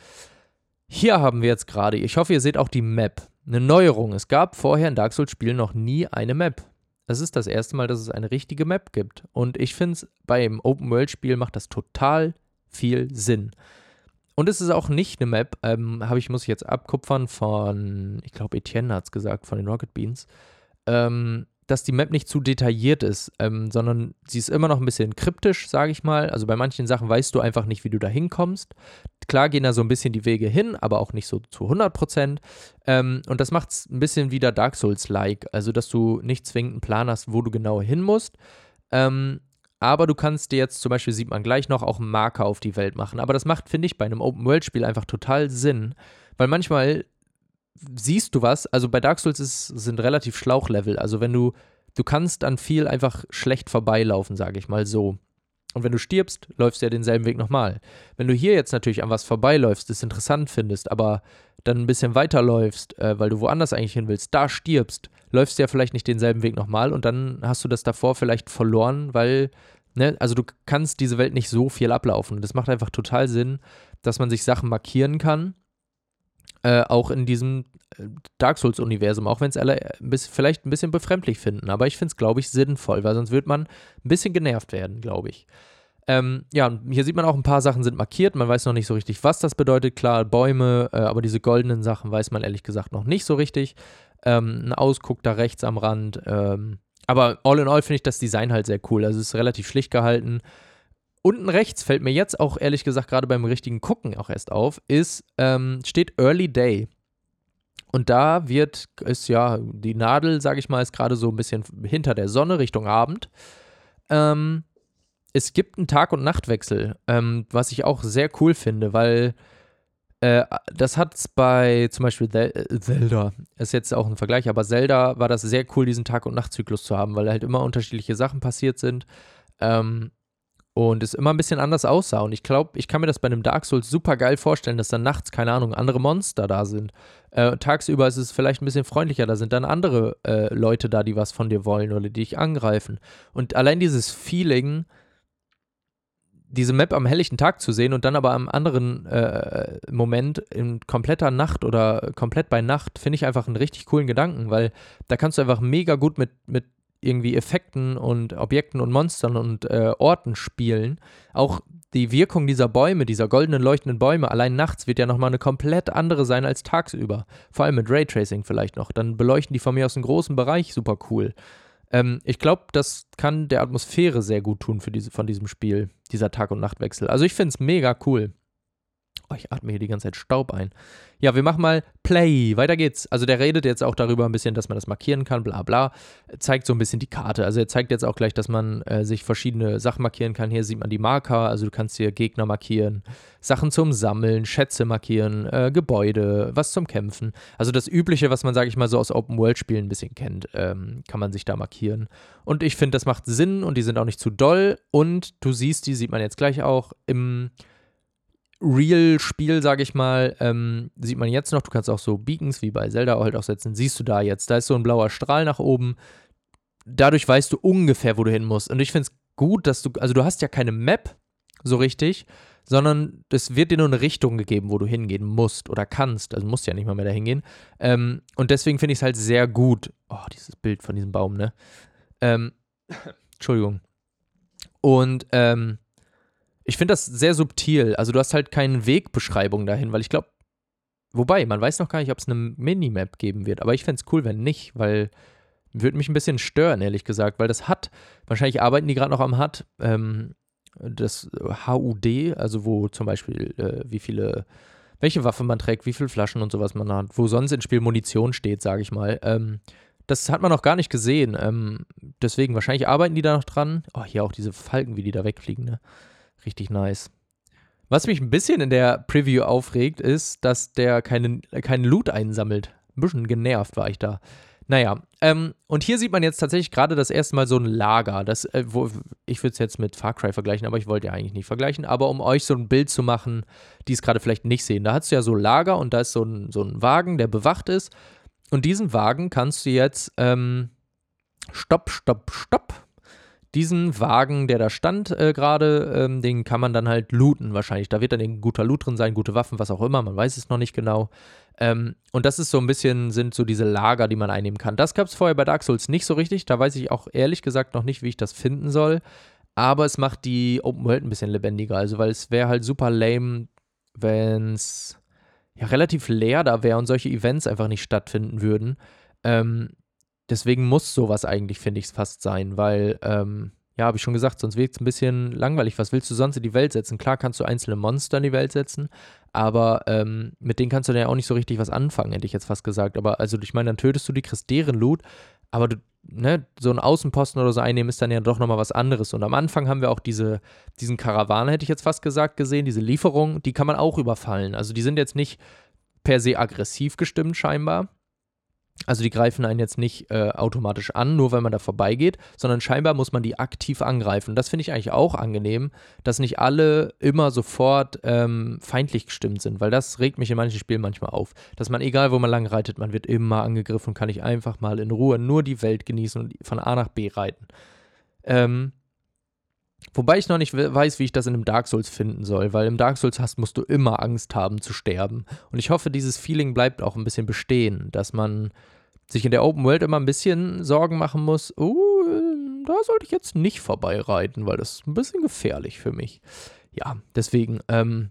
Hier haben wir jetzt gerade, ich hoffe, ihr seht auch die Map. Eine Neuerung. Es gab vorher in Dark Souls-Spielen noch nie eine Map. Es ist das erste Mal, dass es eine richtige Map gibt. Und ich finde es, beim Open-World-Spiel macht das total viel Sinn. Und es ist auch nicht eine Map, ähm, habe ich, muss ich jetzt abkupfern von, ich glaube, Etienne hat es gesagt, von den Rocket Beans. Ähm, dass die Map nicht zu detailliert ist, ähm, sondern sie ist immer noch ein bisschen kryptisch, sage ich mal. Also bei manchen Sachen weißt du einfach nicht, wie du da hinkommst. Klar gehen da so ein bisschen die Wege hin, aber auch nicht so zu 100 Prozent. Ähm, und das macht es ein bisschen wieder Dark Souls-like. Also, dass du nicht zwingend einen Plan hast, wo du genau hin musst. Ähm, aber du kannst dir jetzt zum Beispiel, sieht man gleich noch, auch einen Marker auf die Welt machen. Aber das macht, finde ich, bei einem Open-World-Spiel einfach total Sinn, weil manchmal siehst du was. Also bei Dark Souls ist, sind relativ Schlauchlevel. Also wenn du, du kannst an viel einfach schlecht vorbeilaufen, sage ich mal so. Und wenn du stirbst, läufst du ja denselben Weg nochmal. Wenn du hier jetzt natürlich an was vorbeiläufst, es interessant findest, aber dann ein bisschen weiterläufst, äh, weil du woanders eigentlich hin willst, da stirbst, läufst du ja vielleicht nicht denselben Weg nochmal und dann hast du das davor vielleicht verloren, weil, ne, also du kannst diese Welt nicht so viel ablaufen. Das macht einfach total Sinn, dass man sich Sachen markieren kann äh, auch in diesem äh, Dark Souls-Universum, auch wenn es alle äh, vielleicht ein bisschen befremdlich finden. Aber ich finde es, glaube ich, sinnvoll, weil sonst wird man ein bisschen genervt werden, glaube ich. Ähm, ja, hier sieht man auch, ein paar Sachen sind markiert. Man weiß noch nicht so richtig, was das bedeutet. Klar, Bäume, äh, aber diese goldenen Sachen weiß man ehrlich gesagt noch nicht so richtig. Ähm, ein Ausguck da rechts am Rand. Ähm, aber all in all finde ich das Design halt sehr cool. Also es ist relativ schlicht gehalten. Unten rechts fällt mir jetzt auch ehrlich gesagt gerade beim richtigen Gucken auch erst auf, ist, ähm, steht Early Day. Und da wird, ist ja, die Nadel, sage ich mal, ist gerade so ein bisschen hinter der Sonne Richtung Abend. Ähm, es gibt einen Tag- und Nachtwechsel, ähm, was ich auch sehr cool finde, weil äh, das hat es bei zum Beispiel äh, Zelda, ist jetzt auch ein Vergleich, aber Zelda war das sehr cool, diesen Tag- und Nachtzyklus zu haben, weil halt immer unterschiedliche Sachen passiert sind. Ähm, und es immer ein bisschen anders aussah. Und ich glaube, ich kann mir das bei einem Dark Souls super geil vorstellen, dass dann nachts, keine Ahnung, andere Monster da sind. Äh, tagsüber ist es vielleicht ein bisschen freundlicher, da sind dann andere äh, Leute da, die was von dir wollen oder die dich angreifen. Und allein dieses Feeling, diese Map am helllichten Tag zu sehen und dann aber am anderen äh, Moment in kompletter Nacht oder komplett bei Nacht, finde ich einfach einen richtig coolen Gedanken, weil da kannst du einfach mega gut mit, mit irgendwie Effekten und Objekten und Monstern und äh, Orten spielen. Auch die Wirkung dieser Bäume, dieser goldenen leuchtenden Bäume, allein nachts wird ja nochmal eine komplett andere sein als tagsüber. Vor allem mit Raytracing vielleicht noch. Dann beleuchten die von mir aus einen großen Bereich super cool. Ähm, ich glaube, das kann der Atmosphäre sehr gut tun für diese, von diesem Spiel, dieser Tag- und Nachtwechsel. Also ich finde es mega cool. Oh, ich atme hier die ganze Zeit Staub ein. Ja, wir machen mal Play. Weiter geht's. Also der redet jetzt auch darüber ein bisschen, dass man das markieren kann, bla bla. Zeigt so ein bisschen die Karte. Also er zeigt jetzt auch gleich, dass man äh, sich verschiedene Sachen markieren kann. Hier sieht man die Marker. Also du kannst hier Gegner markieren, Sachen zum Sammeln, Schätze markieren, äh, Gebäude, was zum Kämpfen. Also das Übliche, was man, sage ich mal, so aus Open-World-Spielen ein bisschen kennt, ähm, kann man sich da markieren. Und ich finde, das macht Sinn und die sind auch nicht zu doll. Und du siehst, die sieht man jetzt gleich auch im Real-Spiel, sage ich mal, ähm, sieht man jetzt noch, du kannst auch so Beacons wie bei Zelda halt auch setzen, siehst du da jetzt, da ist so ein blauer Strahl nach oben, dadurch weißt du ungefähr, wo du hin musst. Und ich finde es gut, dass du, also du hast ja keine Map so richtig, sondern es wird dir nur eine Richtung gegeben, wo du hingehen musst oder kannst. Also musst ja nicht mal mehr dahin gehen. Ähm, und deswegen finde ich es halt sehr gut. Oh, dieses Bild von diesem Baum, ne? Ähm, Entschuldigung. Und ähm, ich finde das sehr subtil. Also du hast halt keine Wegbeschreibung dahin, weil ich glaube, wobei, man weiß noch gar nicht, ob es eine Minimap geben wird. Aber ich fände es cool, wenn nicht, weil würde mich ein bisschen stören, ehrlich gesagt, weil das hat, wahrscheinlich arbeiten die gerade noch am HUD, ähm, das HUD, also wo zum Beispiel äh, wie viele, welche Waffe man trägt, wie viele Flaschen und sowas man hat, wo sonst im Spiel Munition steht, sage ich mal. Ähm, das hat man noch gar nicht gesehen. Ähm, deswegen, wahrscheinlich arbeiten die da noch dran. Oh, hier auch diese Falken, wie die da wegfliegen, ne? Richtig nice. Was mich ein bisschen in der Preview aufregt, ist, dass der keinen, keinen Loot einsammelt. Ein bisschen genervt war ich da. Naja, ähm, und hier sieht man jetzt tatsächlich gerade das erste Mal so ein Lager. Das, äh, wo, ich würde es jetzt mit Far Cry vergleichen, aber ich wollte ja eigentlich nicht vergleichen. Aber um euch so ein Bild zu machen, die es gerade vielleicht nicht sehen, da hast du ja so Lager und da ist so ein, so ein Wagen, der bewacht ist. Und diesen Wagen kannst du jetzt, ähm, stopp, stopp, stopp, diesen Wagen, der da stand äh, gerade, ähm, den kann man dann halt looten wahrscheinlich. Da wird dann ein guter Loot drin sein, gute Waffen, was auch immer, man weiß es noch nicht genau. Ähm, und das ist so ein bisschen, sind so diese Lager, die man einnehmen kann. Das gab es vorher bei Dark Souls nicht so richtig. Da weiß ich auch ehrlich gesagt noch nicht, wie ich das finden soll. Aber es macht die Open World ein bisschen lebendiger. Also, weil es wäre halt super lame, wenn es ja relativ leer da wäre und solche Events einfach nicht stattfinden würden. Ähm, deswegen muss sowas eigentlich, finde ich, fast sein, weil, ähm, ja, habe ich schon gesagt, sonst wird es ein bisschen langweilig. Was willst du sonst in die Welt setzen? Klar kannst du einzelne Monster in die Welt setzen, aber ähm, mit denen kannst du dann ja auch nicht so richtig was anfangen, hätte ich jetzt fast gesagt. Aber also, ich meine, dann tötest du die, kriegst deren Loot, aber du, ne, so einen Außenposten oder so einnehmen ist dann ja doch nochmal was anderes. Und am Anfang haben wir auch diese, diesen Karawane, hätte ich jetzt fast gesagt, gesehen, diese Lieferung, die kann man auch überfallen. Also die sind jetzt nicht per se aggressiv gestimmt scheinbar, also die greifen einen jetzt nicht äh, automatisch an, nur weil man da vorbeigeht, sondern scheinbar muss man die aktiv angreifen. Das finde ich eigentlich auch angenehm, dass nicht alle immer sofort ähm, feindlich gestimmt sind, weil das regt mich in manchen Spielen manchmal auf. Dass man, egal wo man lang reitet, man wird immer angegriffen und kann ich einfach mal in Ruhe nur die Welt genießen und von A nach B reiten. Ähm, Wobei ich noch nicht weiß, wie ich das in einem Dark Souls finden soll, weil im Dark Souls hast, musst du immer Angst haben zu sterben. Und ich hoffe, dieses Feeling bleibt auch ein bisschen bestehen, dass man sich in der Open World immer ein bisschen Sorgen machen muss, oh, da sollte ich jetzt nicht vorbeireiten, weil das ist ein bisschen gefährlich für mich. Ja, deswegen, ähm,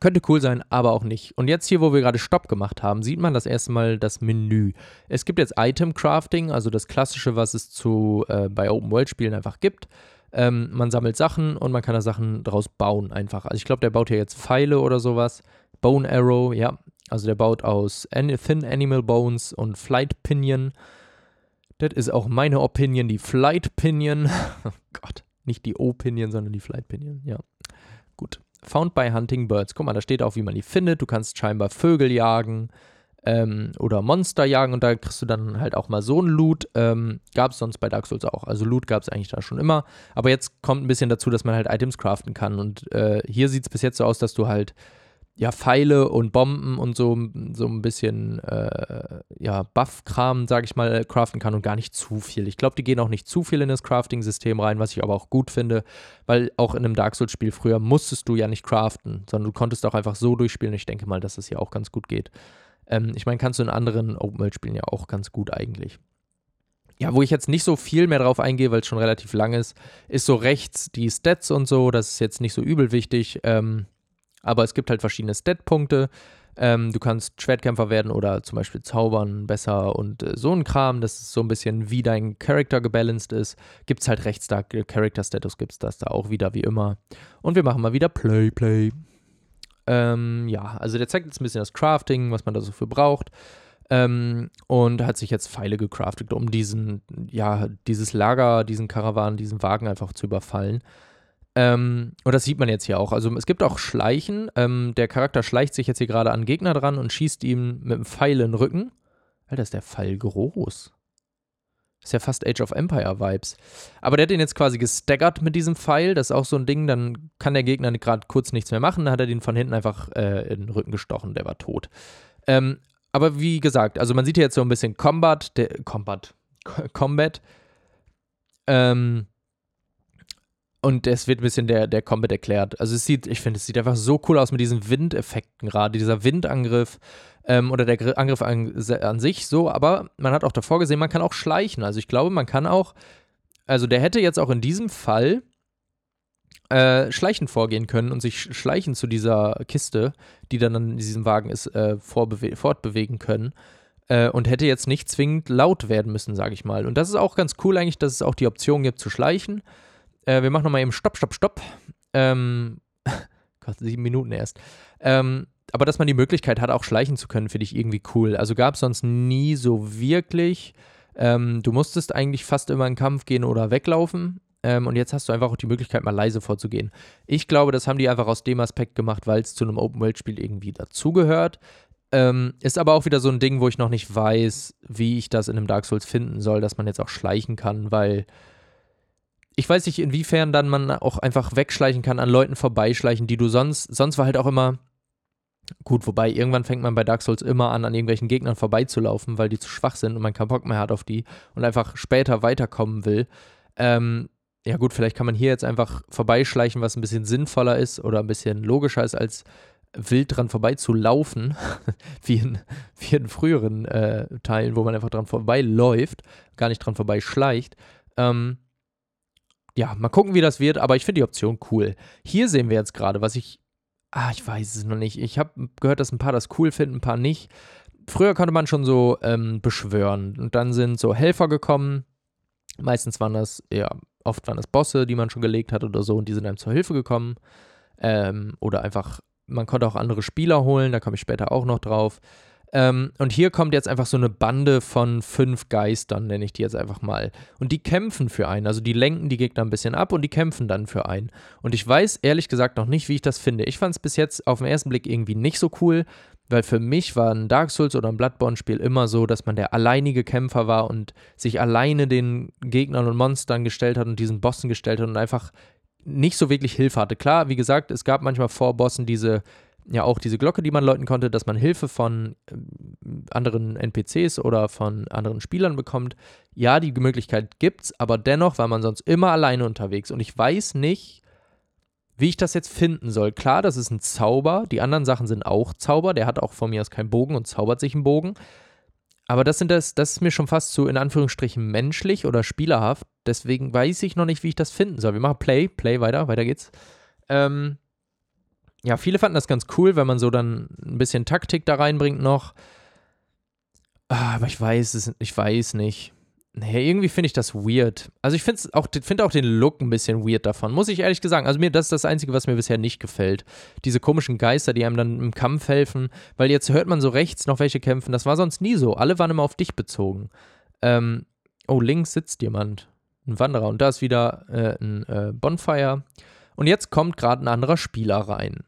könnte cool sein, aber auch nicht. Und jetzt hier, wo wir gerade Stopp gemacht haben, sieht man das erste Mal das Menü. Es gibt jetzt Item Crafting, also das Klassische, was es zu, äh, bei Open World Spielen einfach gibt. Ähm, man sammelt Sachen und man kann da Sachen draus bauen einfach. Also ich glaube, der baut hier jetzt Pfeile oder sowas. Bone Arrow, ja. Also der baut aus Thin Animal Bones und Flight Pinion. Das ist auch meine Opinion, die Flight Pinion. oh Gott. Nicht die O-Pinion, sondern die Flight-Pinion, ja. Gut. Found by Hunting Birds. Guck mal, da steht auch, wie man die findet. Du kannst scheinbar Vögel jagen ähm, oder Monster jagen und da kriegst du dann halt auch mal so ein Loot. Ähm, gab es sonst bei Dark Souls auch. Also Loot gab es eigentlich da schon immer. Aber jetzt kommt ein bisschen dazu, dass man halt Items craften kann. Und äh, hier sieht es bis jetzt so aus, dass du halt ja, Pfeile und Bomben und so, so ein bisschen äh, ja, Buff-Kram, sage ich mal, craften kann und gar nicht zu viel. Ich glaube, die gehen auch nicht zu viel in das Crafting-System rein, was ich aber auch gut finde, weil auch in einem Dark Souls-Spiel früher musstest du ja nicht craften, sondern du konntest auch einfach so durchspielen. Ich denke mal, dass es hier auch ganz gut geht. Ähm, ich meine, kannst du in anderen Open-World-Spielen ja auch ganz gut eigentlich. Ja, wo ich jetzt nicht so viel mehr drauf eingehe, weil es schon relativ lang ist, ist so rechts die Stats und so. Das ist jetzt nicht so übel wichtig. Ähm, aber es gibt halt verschiedene Stat-Punkte. Ähm, du kannst Schwertkämpfer werden oder zum Beispiel zaubern besser und äh, so ein Kram. Das ist so ein bisschen, wie dein Charakter gebalanced ist. Gibt es halt recht starke Character-Status, gibt es das da auch wieder, wie immer. Und wir machen mal wieder Play, Play. Ähm, ja, also der zeigt jetzt ein bisschen das Crafting, was man da so für braucht. Ähm, und hat sich jetzt Pfeile gecraftet, um diesen, ja, dieses Lager, diesen Karawan, diesen Wagen einfach zu überfallen. Ähm, und das sieht man jetzt hier auch. Also es gibt auch Schleichen. Ähm, der Charakter schleicht sich jetzt hier gerade an Gegner dran und schießt ihm mit einem Pfeil in den Rücken. Alter, ist der Pfeil groß. Ist ja fast Age of Empire Vibes. Aber der hat ihn jetzt quasi gestaggert mit diesem Pfeil. Das ist auch so ein Ding, dann kann der Gegner gerade kurz nichts mehr machen. Dann hat er den von hinten einfach äh, in den Rücken gestochen. Der war tot. Ähm, aber wie gesagt, also man sieht hier jetzt so ein bisschen Combat. Der, Combat. Combat. Ähm, und es wird ein bisschen der, der Combat erklärt. Also es sieht, ich finde, es sieht einfach so cool aus mit diesen Windeffekten gerade, dieser Windangriff ähm, oder der Angriff an, an, sich so, aber man hat auch davor gesehen, man kann auch schleichen. Also ich glaube, man kann auch, also der hätte jetzt auch in diesem Fall äh, schleichen vorgehen können und sich schleichen zu dieser Kiste, die dann in diesem Wagen ist, äh, fortbewegen können. Äh, und hätte jetzt nicht zwingend laut werden müssen, sage ich mal. Und das ist auch ganz cool eigentlich, dass es auch die Option gibt zu schleichen. Äh, wir machen nochmal eben Stopp, Stopp, Stopp. Ähm, Gott, sieben Minuten erst. Ähm, aber dass man die Möglichkeit hat, auch schleichen zu können, finde ich irgendwie cool. Also gab es sonst nie so wirklich. Ähm, du musstest eigentlich fast immer in Kampf gehen oder weglaufen. Ähm, und jetzt hast du einfach auch die Möglichkeit, mal leise vorzugehen. Ich glaube, das haben die einfach aus dem Aspekt gemacht, weil es zu einem Open-World-Spiel irgendwie dazugehört. Ähm, ist aber auch wieder so ein Ding, wo ich noch nicht weiß, wie ich das in einem Dark Souls finden soll, dass man jetzt auch schleichen kann, weil ich weiß nicht, inwiefern dann man auch einfach wegschleichen kann, an Leuten vorbeischleichen, die du sonst, sonst war halt auch immer, gut, wobei irgendwann fängt man bei Dark Souls immer an, an irgendwelchen Gegnern vorbeizulaufen, weil die zu schwach sind und man keinen Bock mehr hat auf die und einfach später weiterkommen will. Ähm, ja gut, vielleicht kann man hier jetzt einfach vorbeischleichen, was ein bisschen sinnvoller ist oder ein bisschen logischer ist, als wild dran vorbeizulaufen, wie, in, wie in früheren äh, Teilen, wo man einfach dran vorbeiläuft, gar nicht dran vorbeischleicht. Ähm, ja, mal gucken, wie das wird, aber ich finde die Option cool. Hier sehen wir jetzt gerade, was ich. Ah, ich weiß es noch nicht. Ich habe gehört, dass ein paar das cool finden, ein paar nicht. Früher konnte man schon so ähm, beschwören und dann sind so Helfer gekommen. Meistens waren das, ja, oft waren das Bosse, die man schon gelegt hat oder so und die sind einem zur Hilfe gekommen. Ähm, oder einfach, man konnte auch andere Spieler holen, da komme ich später auch noch drauf. Ähm, und hier kommt jetzt einfach so eine Bande von fünf Geistern, nenne ich die jetzt einfach mal. Und die kämpfen für einen. Also die lenken die Gegner ein bisschen ab und die kämpfen dann für einen. Und ich weiß ehrlich gesagt noch nicht, wie ich das finde. Ich fand es bis jetzt auf den ersten Blick irgendwie nicht so cool, weil für mich war ein Dark Souls oder ein Bloodborne-Spiel immer so, dass man der alleinige Kämpfer war und sich alleine den Gegnern und Monstern gestellt hat und diesen Bossen gestellt hat und einfach nicht so wirklich Hilfe hatte. Klar, wie gesagt, es gab manchmal vor Bossen diese ja auch diese Glocke, die man läuten konnte, dass man Hilfe von ähm, anderen NPCs oder von anderen Spielern bekommt. Ja, die Möglichkeit gibt's, aber dennoch war man sonst immer alleine unterwegs und ich weiß nicht, wie ich das jetzt finden soll. Klar, das ist ein Zauber, die anderen Sachen sind auch Zauber, der hat auch von mir aus keinen Bogen und zaubert sich einen Bogen. Aber das sind das, das ist mir schon fast so in Anführungsstrichen menschlich oder spielerhaft. Deswegen weiß ich noch nicht, wie ich das finden soll. Wir machen Play, Play weiter, weiter geht's. Ähm, ja, viele fanden das ganz cool, wenn man so dann ein bisschen Taktik da reinbringt noch. Ah, aber ich weiß es, ich weiß nicht. Nee, irgendwie finde ich das weird. Also ich finde auch, find auch den Look ein bisschen weird davon, muss ich ehrlich sagen. Also mir, das ist das Einzige, was mir bisher nicht gefällt. Diese komischen Geister, die einem dann im Kampf helfen, weil jetzt hört man so rechts noch welche kämpfen. Das war sonst nie so. Alle waren immer auf dich bezogen. Ähm, oh, links sitzt jemand. ein Wanderer. Und da ist wieder äh, ein äh, Bonfire. Und jetzt kommt gerade ein anderer Spieler rein.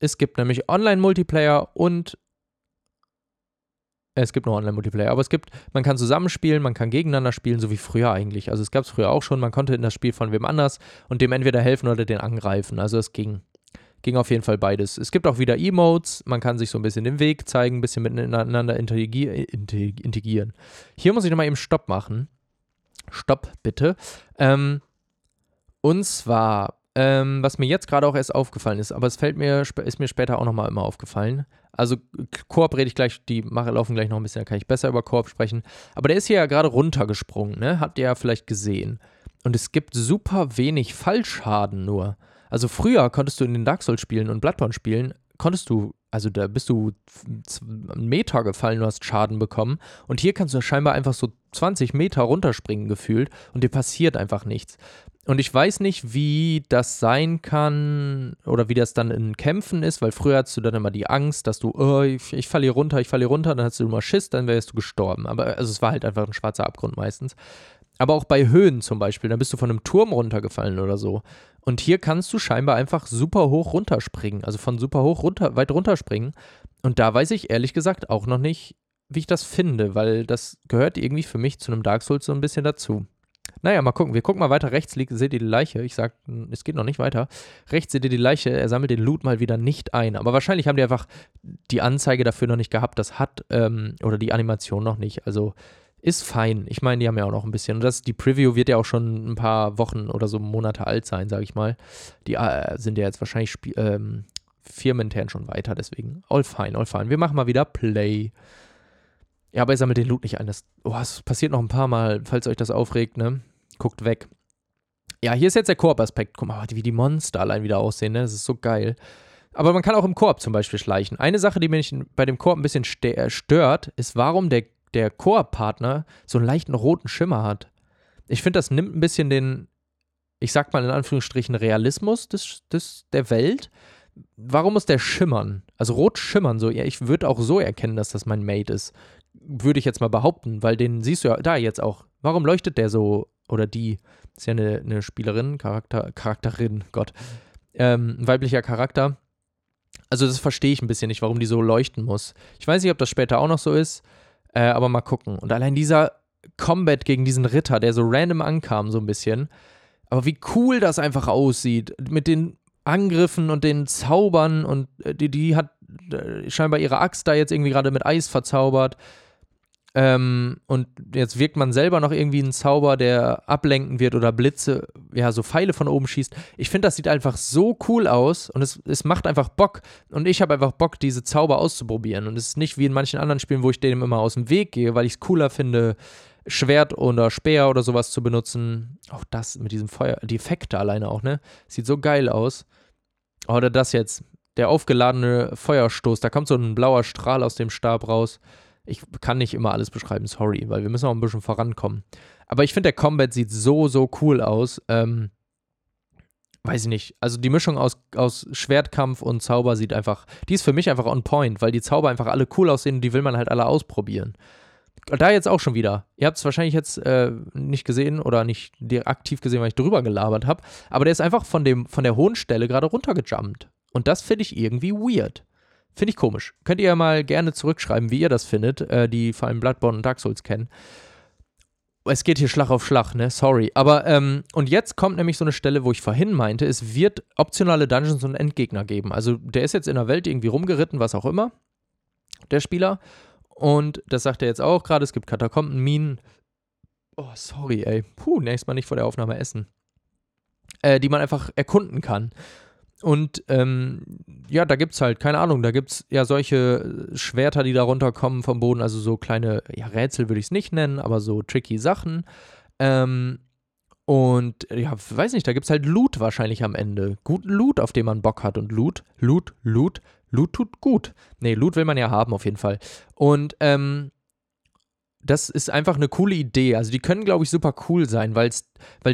Es gibt nämlich Online-Multiplayer und es gibt noch Online-Multiplayer, aber es gibt, man kann zusammenspielen, man kann gegeneinander spielen, so wie früher eigentlich. Also es gab es früher auch schon, man konnte in das Spiel von wem anders und dem entweder helfen oder den angreifen. Also es ging. Ging auf jeden Fall beides. Es gibt auch wieder Emotes, man kann sich so ein bisschen den Weg zeigen, ein bisschen miteinander integrieren. Hier muss ich nochmal eben Stopp machen. Stopp, bitte. Ähm, und zwar ähm, was mir jetzt gerade auch erst aufgefallen ist, aber es fällt mir, ist mir später auch nochmal immer aufgefallen. Also Koop rede ich gleich, die mache, laufen gleich noch ein bisschen, da kann ich besser über Koop sprechen. Aber der ist hier ja gerade runtergesprungen, ne? Habt ihr ja vielleicht gesehen. Und es gibt super wenig Fallschaden nur. Also früher konntest du in den Dark Souls spielen und Bloodborne spielen, konntest du, also da bist du einen Meter gefallen, du hast Schaden bekommen. Und hier kannst du scheinbar einfach so 20 Meter runterspringen gefühlt und dir passiert einfach nichts. Und ich weiß nicht, wie das sein kann oder wie das dann in Kämpfen ist, weil früher hattest du dann immer die Angst, dass du, oh, ich, ich falle hier runter, ich falle hier runter, dann hast du immer Schiss, dann wärst du gestorben. Aber also es war halt einfach ein schwarzer Abgrund meistens. Aber auch bei Höhen zum Beispiel, dann bist du von einem Turm runtergefallen oder so. Und hier kannst du scheinbar einfach super hoch runterspringen, also von super hoch runter, weit runterspringen. Und da weiß ich ehrlich gesagt auch noch nicht, wie ich das finde, weil das gehört irgendwie für mich zu einem Dark Souls so ein bisschen dazu. Naja, mal gucken. Wir gucken mal weiter. Rechts liegt, seht ihr die Leiche. Ich sag, es geht noch nicht weiter. Rechts seht ihr die Leiche. Er sammelt den Loot mal wieder nicht ein. Aber wahrscheinlich haben die einfach die Anzeige dafür noch nicht gehabt. Das hat, ähm, oder die Animation noch nicht. Also ist fein. Ich meine, die haben ja auch noch ein bisschen. Und das, die Preview wird ja auch schon ein paar Wochen oder so Monate alt sein, sage ich mal. Die äh, sind ja jetzt wahrscheinlich ähm, firmenintern schon weiter. Deswegen all fine, all fine. Wir machen mal wieder Play. Ja, aber er sammelt den Loot nicht ein. Das, oh, das passiert noch ein paar Mal, falls euch das aufregt, ne? Guckt weg. Ja, hier ist jetzt der Koop-Aspekt. Guck mal, wie die Monster allein wieder aussehen, ne? Das ist so geil. Aber man kann auch im Koop zum Beispiel schleichen. Eine Sache, die mich bei dem Koop ein bisschen äh, stört, ist, warum der, der Koop-Partner so einen leichten roten Schimmer hat. Ich finde, das nimmt ein bisschen den, ich sag mal in Anführungsstrichen, Realismus des, des, der Welt. Warum muss der schimmern? Also rot schimmern so. Ja, ich würde auch so erkennen, dass das mein Mate ist würde ich jetzt mal behaupten, weil den siehst du ja da jetzt auch. Warum leuchtet der so, oder die, ist ja eine, eine Spielerin, Charakter, Charakterin, Gott, ähm, ein weiblicher Charakter. Also das verstehe ich ein bisschen nicht, warum die so leuchten muss. Ich weiß nicht, ob das später auch noch so ist, äh, aber mal gucken. Und allein dieser Combat gegen diesen Ritter, der so random ankam, so ein bisschen. Aber wie cool das einfach aussieht. Mit den Angriffen und den Zaubern und äh, die, die hat äh, scheinbar ihre Axt da jetzt irgendwie gerade mit Eis verzaubert. Ähm, und jetzt wirkt man selber noch irgendwie einen Zauber, der ablenken wird oder Blitze, ja, so Pfeile von oben schießt. Ich finde, das sieht einfach so cool aus und es, es macht einfach Bock. Und ich habe einfach Bock, diese Zauber auszuprobieren. Und es ist nicht wie in manchen anderen Spielen, wo ich dem immer aus dem Weg gehe, weil ich es cooler finde, Schwert oder Speer oder sowas zu benutzen. Auch das mit diesem Feuer, die Effekte alleine auch, ne? Sieht so geil aus. Oder das jetzt, der aufgeladene Feuerstoß, da kommt so ein blauer Strahl aus dem Stab raus. Ich kann nicht immer alles beschreiben, sorry, weil wir müssen auch ein bisschen vorankommen. Aber ich finde, der Combat sieht so, so cool aus. Ähm, weiß ich nicht. Also die Mischung aus, aus Schwertkampf und Zauber sieht einfach, die ist für mich einfach on point, weil die Zauber einfach alle cool aussehen und die will man halt alle ausprobieren. Da jetzt auch schon wieder. Ihr habt es wahrscheinlich jetzt äh, nicht gesehen oder nicht aktiv gesehen, weil ich drüber gelabert habe. Aber der ist einfach von, dem, von der hohen Stelle gerade runtergejumpt. Und das finde ich irgendwie weird. Finde ich komisch. Könnt ihr ja mal gerne zurückschreiben, wie ihr das findet, äh, die vor allem Bloodborne und Dark Souls kennen. Es geht hier Schlag auf Schlag, ne? Sorry. Aber, ähm, und jetzt kommt nämlich so eine Stelle, wo ich vorhin meinte, es wird optionale Dungeons und Endgegner geben. Also, der ist jetzt in der Welt irgendwie rumgeritten, was auch immer, der Spieler. Und das sagt er jetzt auch gerade, es gibt Katakomben, Minen. Oh, sorry, ey. Puh, nächstes Mal nicht vor der Aufnahme essen. Äh, die man einfach erkunden kann. Und ähm, ja, da gibt es halt, keine Ahnung, da gibt es ja solche Schwerter, die da runterkommen vom Boden, also so kleine, ja, Rätsel würde ich es nicht nennen, aber so tricky Sachen. Ähm, und ja, weiß nicht, da gibt es halt Loot wahrscheinlich am Ende. Guten Loot, auf den man Bock hat. Und Loot, Loot, Loot, Loot tut gut. Nee, Loot will man ja haben, auf jeden Fall. Und ähm, das ist einfach eine coole Idee. Also die können, glaube ich, super cool sein, weil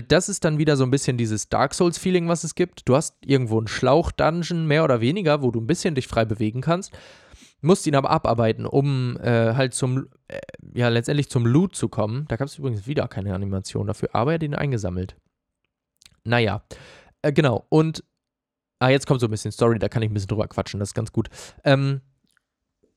das ist dann wieder so ein bisschen dieses Dark Souls-Feeling, was es gibt. Du hast irgendwo einen Schlauch-Dungeon, mehr oder weniger, wo du ein bisschen dich frei bewegen kannst. musste ihn aber abarbeiten, um äh, halt zum, äh, ja, letztendlich zum Loot zu kommen. Da gab es übrigens wieder keine Animation dafür, aber er hat ihn eingesammelt. Naja, äh, genau. Und, ah, jetzt kommt so ein bisschen Story, da kann ich ein bisschen drüber quatschen, das ist ganz gut. Ähm,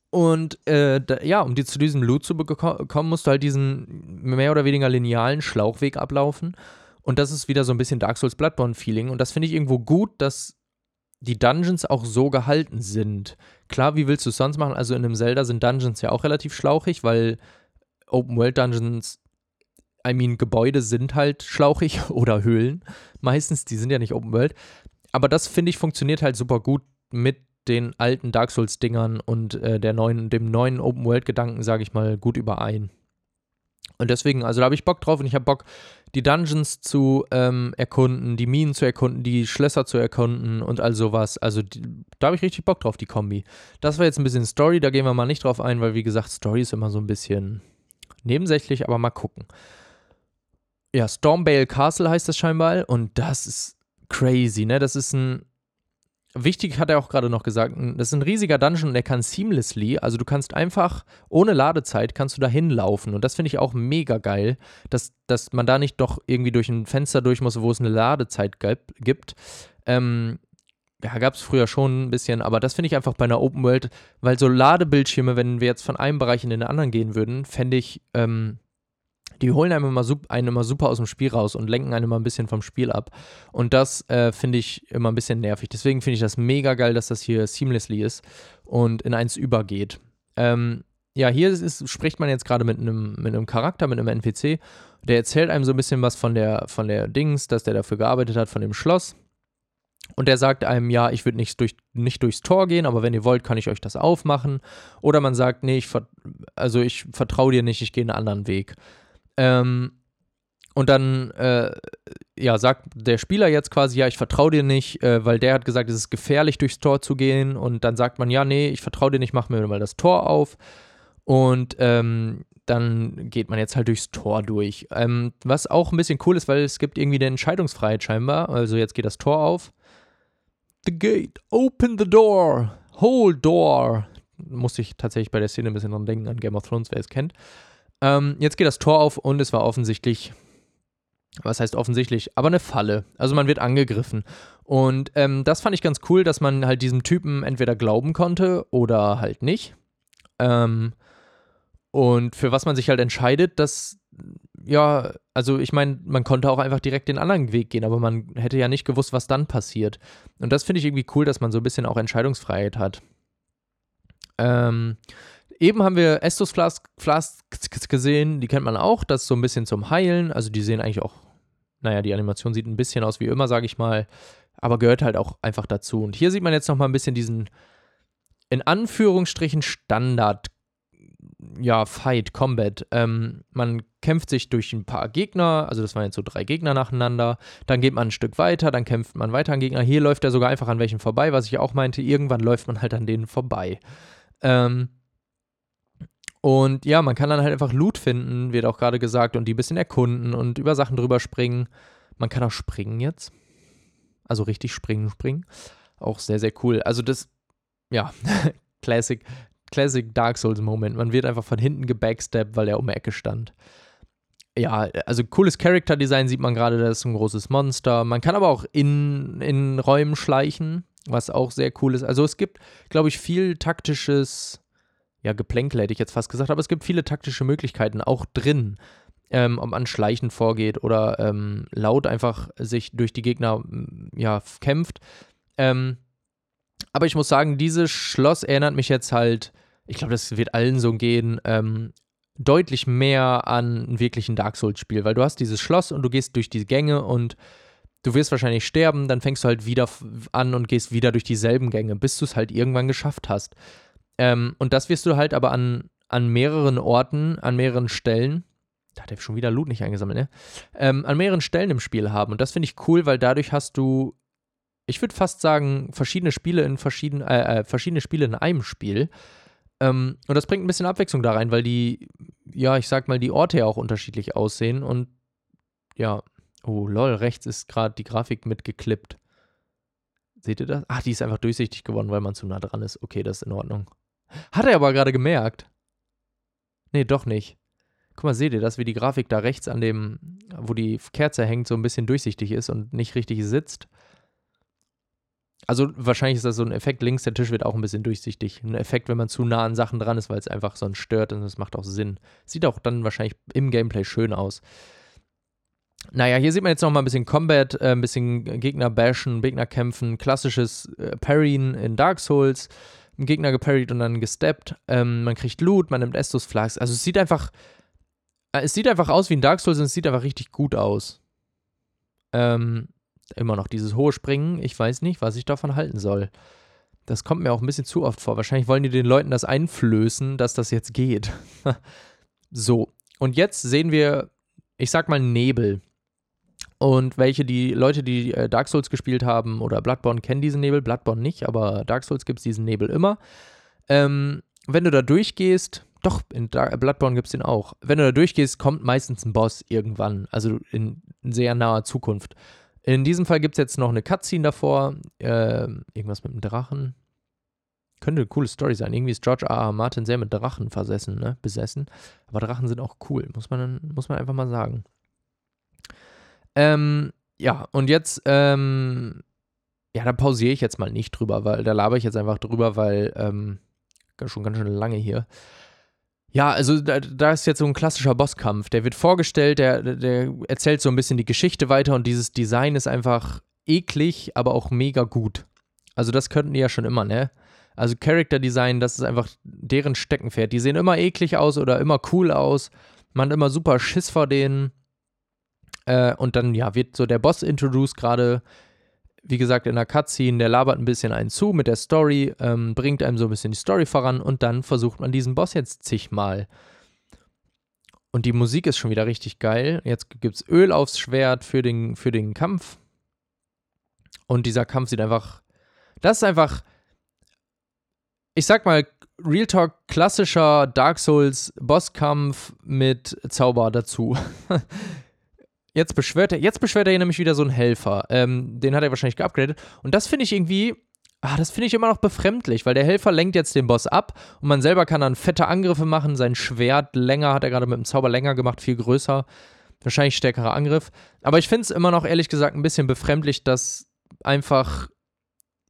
und äh, da, ja, um die, zu diesem Loot zu bekommen, musst du halt diesen mehr oder weniger linealen Schlauchweg ablaufen. Und das ist wieder so ein bisschen Dark Souls Bloodborne-Feeling. Und das finde ich irgendwo gut, dass die Dungeons auch so gehalten sind. Klar, wie willst du es sonst machen? Also in einem Zelda sind Dungeons ja auch relativ schlauchig, weil Open-World-Dungeons, I mean, Gebäude sind halt schlauchig oder Höhlen. Meistens, die sind ja nicht Open-World. Aber das, finde ich, funktioniert halt super gut mit den alten Dark Souls-Dingern und äh, der neuen, dem neuen Open-World-Gedanken, sage ich mal, gut überein. Und deswegen, also da habe ich Bock drauf und ich habe Bock, die Dungeons zu ähm, erkunden, die Minen zu erkunden, die Schlösser zu erkunden und all sowas. Also die, da habe ich richtig Bock drauf, die Kombi. Das war jetzt ein bisschen Story, da gehen wir mal nicht drauf ein, weil wie gesagt, Story ist immer so ein bisschen nebensächlich, aber mal gucken. Ja, Stormbale Castle heißt das scheinbar und das ist crazy, ne? Das ist ein Wichtig hat er auch gerade noch gesagt, das ist ein riesiger Dungeon und der kann seamlessly, also du kannst einfach ohne Ladezeit kannst du da hinlaufen und das finde ich auch mega geil, dass, dass man da nicht doch irgendwie durch ein Fenster durch muss, wo es eine Ladezeit gibt. Ähm, ja, gab es früher schon ein bisschen, aber das finde ich einfach bei einer Open World, weil so Ladebildschirme, wenn wir jetzt von einem Bereich in den anderen gehen würden, fände ich ähm, die holen einem immer, einen immer super aus dem Spiel raus und lenken einen immer ein bisschen vom Spiel ab. Und das äh, finde ich immer ein bisschen nervig. Deswegen finde ich das mega geil, dass das hier seamlessly ist und in eins übergeht. Ähm, ja, hier ist, spricht man jetzt gerade mit einem, mit Charakter, mit einem NPC. Der erzählt einem so ein bisschen was von der, von der Dings, dass der dafür gearbeitet hat, von dem Schloss. Und der sagt einem, ja, ich würde nicht, durch, nicht durchs Tor gehen, aber wenn ihr wollt, kann ich euch das aufmachen. Oder man sagt, nee, ich, also ich vertraue dir nicht, ich gehe einen anderen Weg. Ähm, und dann äh, ja, sagt der Spieler jetzt quasi, ja, ich vertraue dir nicht, äh, weil der hat gesagt, es ist gefährlich, durchs Tor zu gehen. Und dann sagt man, ja, nee, ich vertraue dir nicht, mach mir mal das Tor auf. Und ähm, dann geht man jetzt halt durchs Tor durch. Ähm, was auch ein bisschen cool ist, weil es gibt irgendwie eine Entscheidungsfreiheit scheinbar. Also jetzt geht das Tor auf. The gate, open the door, hold door. Muss ich tatsächlich bei der Szene ein bisschen dran denken, an Game of Thrones, wer es kennt. Ähm, jetzt geht das Tor auf und es war offensichtlich, was heißt offensichtlich, aber eine Falle. Also man wird angegriffen. Und ähm, das fand ich ganz cool, dass man halt diesem Typen entweder glauben konnte oder halt nicht. Ähm, und für was man sich halt entscheidet, das, ja, also ich meine, man konnte auch einfach direkt den anderen Weg gehen, aber man hätte ja nicht gewusst, was dann passiert. Und das finde ich irgendwie cool, dass man so ein bisschen auch Entscheidungsfreiheit hat. Ähm, eben haben wir Estus Flasks gesehen, die kennt man auch, das so ein bisschen zum Heilen, also die sehen eigentlich auch, naja, die Animation sieht ein bisschen aus wie immer, sage ich mal, aber gehört halt auch einfach dazu. Und hier sieht man jetzt nochmal ein bisschen diesen, in Anführungsstrichen, Standard, ja, Fight, Combat. Ähm, man kämpft sich durch ein paar Gegner, also das waren jetzt so drei Gegner nacheinander, dann geht man ein Stück weiter, dann kämpft man weiter an Gegner. Hier läuft er sogar einfach an welchen vorbei, was ich auch meinte, irgendwann läuft man halt an denen vorbei. Ähm, und ja, man kann dann halt einfach Loot finden, wird auch gerade gesagt, und die ein bisschen erkunden und über Sachen drüber springen. Man kann auch springen jetzt. Also richtig springen, springen. Auch sehr, sehr cool. Also das, ja, Classic, Classic Dark Souls Moment. Man wird einfach von hinten gebacksteppt, weil er um die Ecke stand. Ja, also cooles Character Design sieht man gerade, das ist ein großes Monster. Man kann aber auch in, in Räumen schleichen, was auch sehr cool ist. Also es gibt, glaube ich, viel taktisches ja, Geplänkel hätte ich jetzt fast gesagt, aber es gibt viele taktische Möglichkeiten auch drin, ähm, ob man schleichend vorgeht oder ähm, laut einfach sich durch die Gegner ja, kämpft. Ähm, aber ich muss sagen, dieses Schloss erinnert mich jetzt halt, ich glaube, das wird allen so gehen, ähm, deutlich mehr an ein wirklichen Dark Souls-Spiel, weil du hast dieses Schloss und du gehst durch die Gänge und du wirst wahrscheinlich sterben, dann fängst du halt wieder an und gehst wieder durch dieselben Gänge, bis du es halt irgendwann geschafft hast. Ähm, und das wirst du halt aber an, an mehreren Orten, an mehreren Stellen, da hat er schon wieder Loot nicht eingesammelt, ne? Ähm, an mehreren Stellen im Spiel haben. Und das finde ich cool, weil dadurch hast du, ich würde fast sagen, verschiedene Spiele in verschiedenen, äh, äh, verschiedene Spiele in einem Spiel. Ähm, und das bringt ein bisschen Abwechslung da rein, weil die, ja, ich sag mal, die Orte ja auch unterschiedlich aussehen. Und ja, oh lol, rechts ist gerade die Grafik mitgeklippt. Seht ihr das? Ach, die ist einfach durchsichtig geworden, weil man zu nah dran ist. Okay, das ist in Ordnung. Hat er aber gerade gemerkt. Nee, doch nicht. Guck mal, seht ihr das, wie die Grafik da rechts an dem, wo die Kerze hängt, so ein bisschen durchsichtig ist und nicht richtig sitzt? Also wahrscheinlich ist das so ein Effekt, links der Tisch wird auch ein bisschen durchsichtig. Ein Effekt, wenn man zu nah an Sachen dran ist, weil es einfach sonst stört und das macht auch Sinn. Sieht auch dann wahrscheinlich im Gameplay schön aus. Naja, hier sieht man jetzt noch mal ein bisschen Combat, äh, ein bisschen Gegner bashen, Gegner kämpfen, klassisches äh, Parryen in Dark Souls. Ein Gegner geparried und dann gesteppt. Ähm, man kriegt Loot, man nimmt Estus Flags. Also es sieht einfach, äh, es sieht einfach aus wie ein Dark Souls und es sieht einfach richtig gut aus. Ähm, immer noch dieses hohe Springen. Ich weiß nicht, was ich davon halten soll. Das kommt mir auch ein bisschen zu oft vor. Wahrscheinlich wollen die den Leuten das einflößen, dass das jetzt geht. so, und jetzt sehen wir, ich sag mal, Nebel. Und welche die Leute, die äh, Dark Souls gespielt haben oder Bloodborne, kennen diesen Nebel. Bloodborne nicht, aber Dark Souls gibt es diesen Nebel immer. Ähm, wenn du da durchgehst, doch, in Bloodborne gibt es den auch. Wenn du da durchgehst, kommt meistens ein Boss irgendwann, also in sehr naher Zukunft. In diesem Fall gibt es jetzt noch eine Cutscene davor. Äh, irgendwas mit einem Drachen. Könnte eine coole Story sein. Irgendwie ist George R. R. Martin sehr mit Drachen versessen, ne? besessen. Aber Drachen sind auch cool, muss man, muss man einfach mal sagen. Ähm, ja, und jetzt, ähm, ja, da pausiere ich jetzt mal nicht drüber, weil da laber ich jetzt einfach drüber, weil ähm, schon ganz schön lange hier. Ja, also da, da, ist jetzt so ein klassischer Bosskampf. Der wird vorgestellt, der, der erzählt so ein bisschen die Geschichte weiter und dieses Design ist einfach eklig, aber auch mega gut. Also das könnten die ja schon immer, ne? Also Character Design, das ist einfach deren Steckenpferd. Die sehen immer eklig aus oder immer cool aus. Man hat immer super Schiss vor denen. Äh, und dann, ja, wird so der Boss introduced gerade wie gesagt, in der Cutscene, der labert ein bisschen einen zu mit der Story, ähm, bringt einem so ein bisschen die Story voran und dann versucht man diesen Boss jetzt zigmal. Und die Musik ist schon wieder richtig geil. Jetzt gibt es Öl aufs Schwert für den, für den Kampf. Und dieser Kampf sieht einfach. Das ist einfach. Ich sag mal, Real Talk klassischer Dark Souls Bosskampf mit Zauber dazu. Jetzt beschwört er, jetzt beschwört er hier nämlich wieder so einen Helfer. Ähm, den hat er wahrscheinlich geupgradet. Und das finde ich irgendwie, ah, das finde ich immer noch befremdlich, weil der Helfer lenkt jetzt den Boss ab und man selber kann dann fette Angriffe machen. Sein Schwert länger hat er gerade mit dem Zauber länger gemacht, viel größer. Wahrscheinlich stärkerer Angriff. Aber ich finde es immer noch ehrlich gesagt ein bisschen befremdlich, dass einfach,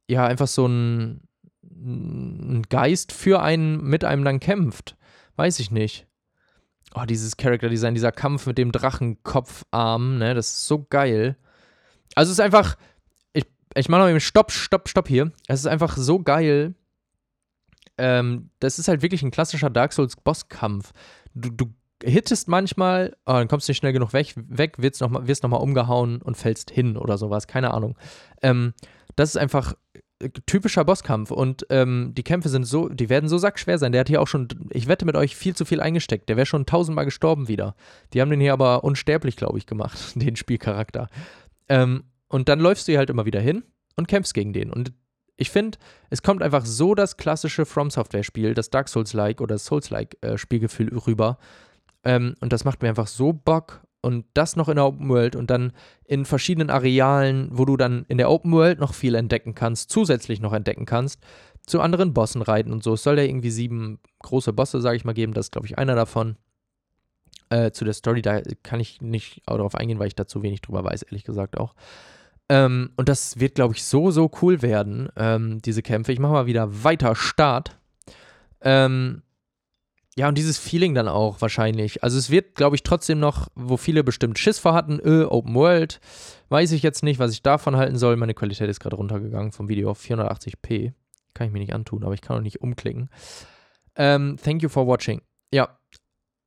ja, einfach so ein, ein Geist für einen mit einem dann kämpft. Weiß ich nicht. Oh, dieses Character-Design, dieser Kampf mit dem Drachenkopfarm, ne, das ist so geil. Also es ist einfach, ich, ich mache noch eben Stopp, Stopp, Stopp hier. Es ist einfach so geil. Ähm, das ist halt wirklich ein klassischer Dark Souls-Bosskampf. Du, du hittest manchmal, oh, dann kommst du nicht schnell genug weg, weg wirst nochmal noch umgehauen und fällst hin oder sowas, keine Ahnung. Ähm, das ist einfach typischer Bosskampf und ähm, die Kämpfe sind so, die werden so sackschwer sein. Der hat hier auch schon, ich wette mit euch, viel zu viel eingesteckt. Der wäre schon tausendmal gestorben wieder. Die haben den hier aber unsterblich, glaube ich, gemacht, den Spielcharakter. Ähm, und dann läufst du hier halt immer wieder hin und kämpfst gegen den. Und ich finde, es kommt einfach so das klassische From Software-Spiel, das Dark Souls-like oder Souls-like-Spielgefühl äh, rüber. Ähm, und das macht mir einfach so Bock und das noch in der Open World und dann in verschiedenen Arealen, wo du dann in der Open World noch viel entdecken kannst, zusätzlich noch entdecken kannst, zu anderen Bossen reiten und so. Es soll ja irgendwie sieben große Bosse, sage ich mal, geben. Das ist, glaube ich, einer davon. Äh, zu der Story, da kann ich nicht darauf eingehen, weil ich da zu wenig drüber weiß, ehrlich gesagt auch. Ähm, und das wird, glaube ich, so, so cool werden, ähm, diese Kämpfe. Ich mache mal wieder weiter Start. Ähm, ja, und dieses Feeling dann auch wahrscheinlich. Also es wird, glaube ich, trotzdem noch, wo viele bestimmt Schiss vor hatten, öh, Open World, weiß ich jetzt nicht, was ich davon halten soll. Meine Qualität ist gerade runtergegangen vom Video auf 480p. Kann ich mir nicht antun, aber ich kann auch nicht umklicken. Ähm, thank you for watching. Ja,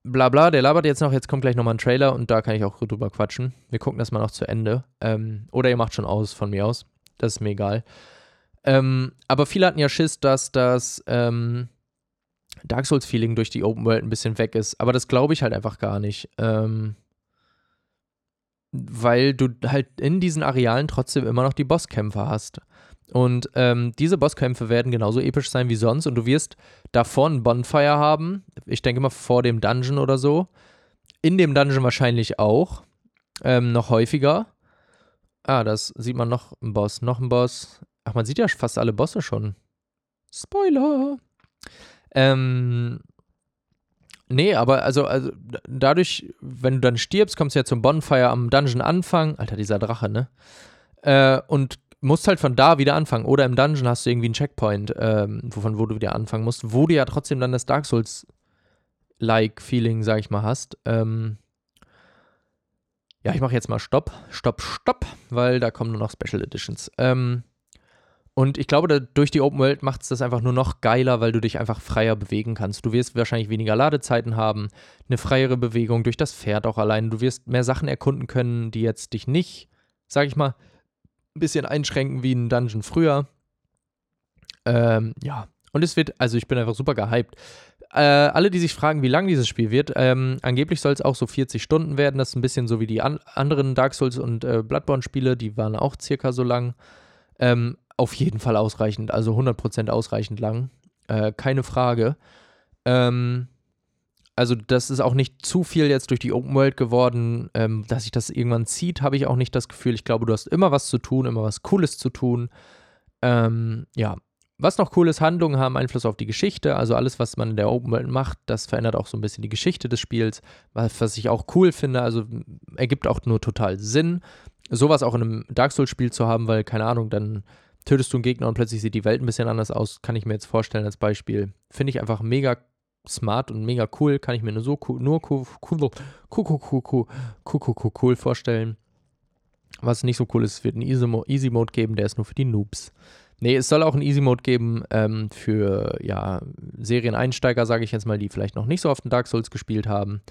bla bla, der labert jetzt noch, jetzt kommt gleich nochmal ein Trailer und da kann ich auch drüber quatschen. Wir gucken das mal noch zu Ende. Ähm, oder ihr macht schon aus von mir aus. Das ist mir egal. Ähm, aber viele hatten ja Schiss, dass das, ähm, Dark Souls-Feeling durch die Open World ein bisschen weg ist. Aber das glaube ich halt einfach gar nicht. Ähm, weil du halt in diesen Arealen trotzdem immer noch die Bosskämpfe hast. Und ähm, diese Bosskämpfe werden genauso episch sein wie sonst und du wirst davor ein Bonfire haben. Ich denke mal vor dem Dungeon oder so. In dem Dungeon wahrscheinlich auch. Ähm, noch häufiger. Ah, das sieht man noch ein Boss, noch ein Boss. Ach, man sieht ja fast alle Bosse schon. Spoiler! Ähm, nee, aber also, also dadurch, wenn du dann stirbst, kommst du ja zum Bonfire am Dungeon Anfang. Alter, dieser Drache, ne? Äh, und musst halt von da wieder anfangen. Oder im Dungeon hast du irgendwie einen Checkpoint, ähm, wovon wo du wieder anfangen musst, wo du ja trotzdem dann das Dark Souls-like Feeling, sag ich mal, hast. Ähm, ja, ich mache jetzt mal Stopp, Stopp, Stopp, weil da kommen nur noch Special Editions. Ähm, und ich glaube, da, durch die Open World macht es das einfach nur noch geiler, weil du dich einfach freier bewegen kannst. Du wirst wahrscheinlich weniger Ladezeiten haben, eine freiere Bewegung durch das Pferd auch allein. Du wirst mehr Sachen erkunden können, die jetzt dich nicht, sag ich mal, ein bisschen einschränken wie ein Dungeon früher. Ähm, ja, und es wird, also ich bin einfach super gehypt. Äh, alle, die sich fragen, wie lang dieses Spiel wird, ähm, angeblich soll es auch so 40 Stunden werden. Das ist ein bisschen so wie die an anderen Dark Souls und äh, Bloodborne-Spiele, die waren auch circa so lang. Ähm, auf jeden Fall ausreichend, also 100% ausreichend lang. Äh, keine Frage. Ähm, also das ist auch nicht zu viel jetzt durch die Open World geworden, ähm, dass sich das irgendwann zieht, habe ich auch nicht das Gefühl. Ich glaube, du hast immer was zu tun, immer was Cooles zu tun. Ähm, ja, was noch cool ist, Handlungen haben Einfluss auf die Geschichte. Also alles, was man in der Open World macht, das verändert auch so ein bisschen die Geschichte des Spiels, was, was ich auch cool finde. Also ergibt auch nur total Sinn, sowas auch in einem Dark Souls-Spiel zu haben, weil, keine Ahnung, dann tötest du einen Gegner und plötzlich sieht die Welt ein bisschen anders aus, kann ich mir jetzt vorstellen als Beispiel. Finde ich einfach mega smart und mega cool, kann ich mir nur so cool, nur cool, cool, cool, cool, cool, cool vorstellen. Was nicht so cool ist, es wird einen Easy Mode geben, der ist nur für die Noobs. Nee, es soll auch einen Easy Mode geben ähm, für ja, Serieneinsteiger, sage ich jetzt mal, die vielleicht noch nicht so oft in Dark Souls gespielt haben.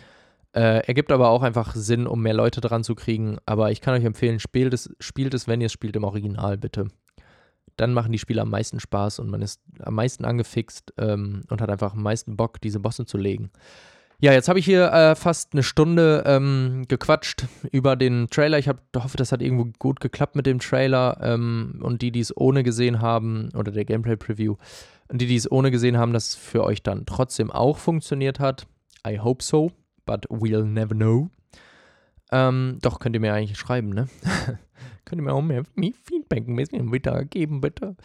Äh, ergibt aber auch einfach Sinn, um mehr Leute dran zu kriegen. Aber ich kann euch empfehlen, spielt es, spielt es wenn ihr es spielt, im Original bitte. Dann machen die Spiele am meisten Spaß und man ist am meisten angefixt ähm, und hat einfach am meisten Bock, diese Bosse zu legen. Ja, jetzt habe ich hier äh, fast eine Stunde ähm, gequatscht über den Trailer. Ich hab, hoffe, das hat irgendwo gut geklappt mit dem Trailer. Ähm, und die, die es ohne gesehen haben, oder der Gameplay-Preview, und die, die es ohne gesehen haben, dass es für euch dann trotzdem auch funktioniert hat. I hope so, but we'll never know. Ähm, doch, könnt ihr mir eigentlich schreiben, ne? könnt ihr mir auch mehr Feedback ein bisschen wieder geben, bitte?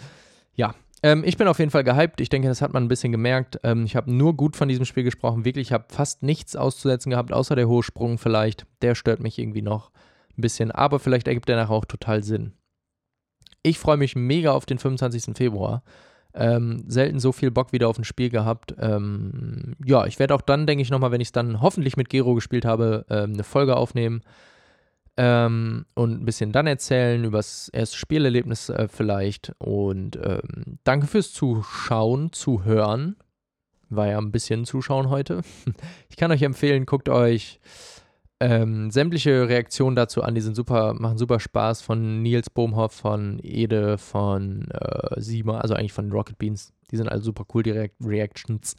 Ja, ähm, ich bin auf jeden Fall gehypt. Ich denke, das hat man ein bisschen gemerkt. Ähm, ich habe nur gut von diesem Spiel gesprochen. Wirklich, ich habe fast nichts auszusetzen gehabt, außer der hohe Sprung vielleicht. Der stört mich irgendwie noch ein bisschen. Aber vielleicht ergibt der nachher auch total Sinn. Ich freue mich mega auf den 25. Februar. Ähm, selten so viel Bock wieder auf ein Spiel gehabt. Ähm, ja, ich werde auch dann, denke ich, nochmal, wenn ich es dann hoffentlich mit Gero gespielt habe, ähm, eine Folge aufnehmen ähm, und ein bisschen dann erzählen über das erste Spielerlebnis äh, vielleicht. Und ähm, danke fürs Zuschauen, Zuhören. War ja ein bisschen Zuschauen heute. Ich kann euch empfehlen, guckt euch ähm, sämtliche Reaktionen dazu an. Die sind super, machen super Spaß von Nils Bohmhoff, von Ede, von äh, Sima, also eigentlich von Rocket Beans. Die sind alle super cool, die Re Reactions.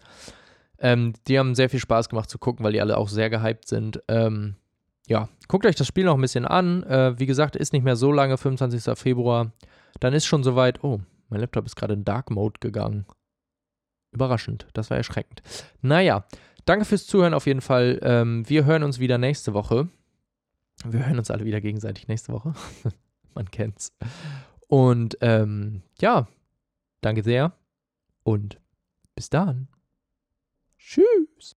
Ähm, die haben sehr viel Spaß gemacht zu gucken, weil die alle auch sehr gehypt sind. Ähm, ja, guckt euch das Spiel noch ein bisschen an. Äh, wie gesagt, ist nicht mehr so lange, 25. Februar. Dann ist schon soweit. Oh, mein Laptop ist gerade in Dark Mode gegangen. Überraschend, das war erschreckend. Naja, danke fürs Zuhören auf jeden Fall. Ähm, wir hören uns wieder nächste Woche. Wir hören uns alle wieder gegenseitig nächste Woche. Man kennt's. Und ähm, ja, danke sehr und bis dann. Tschüss.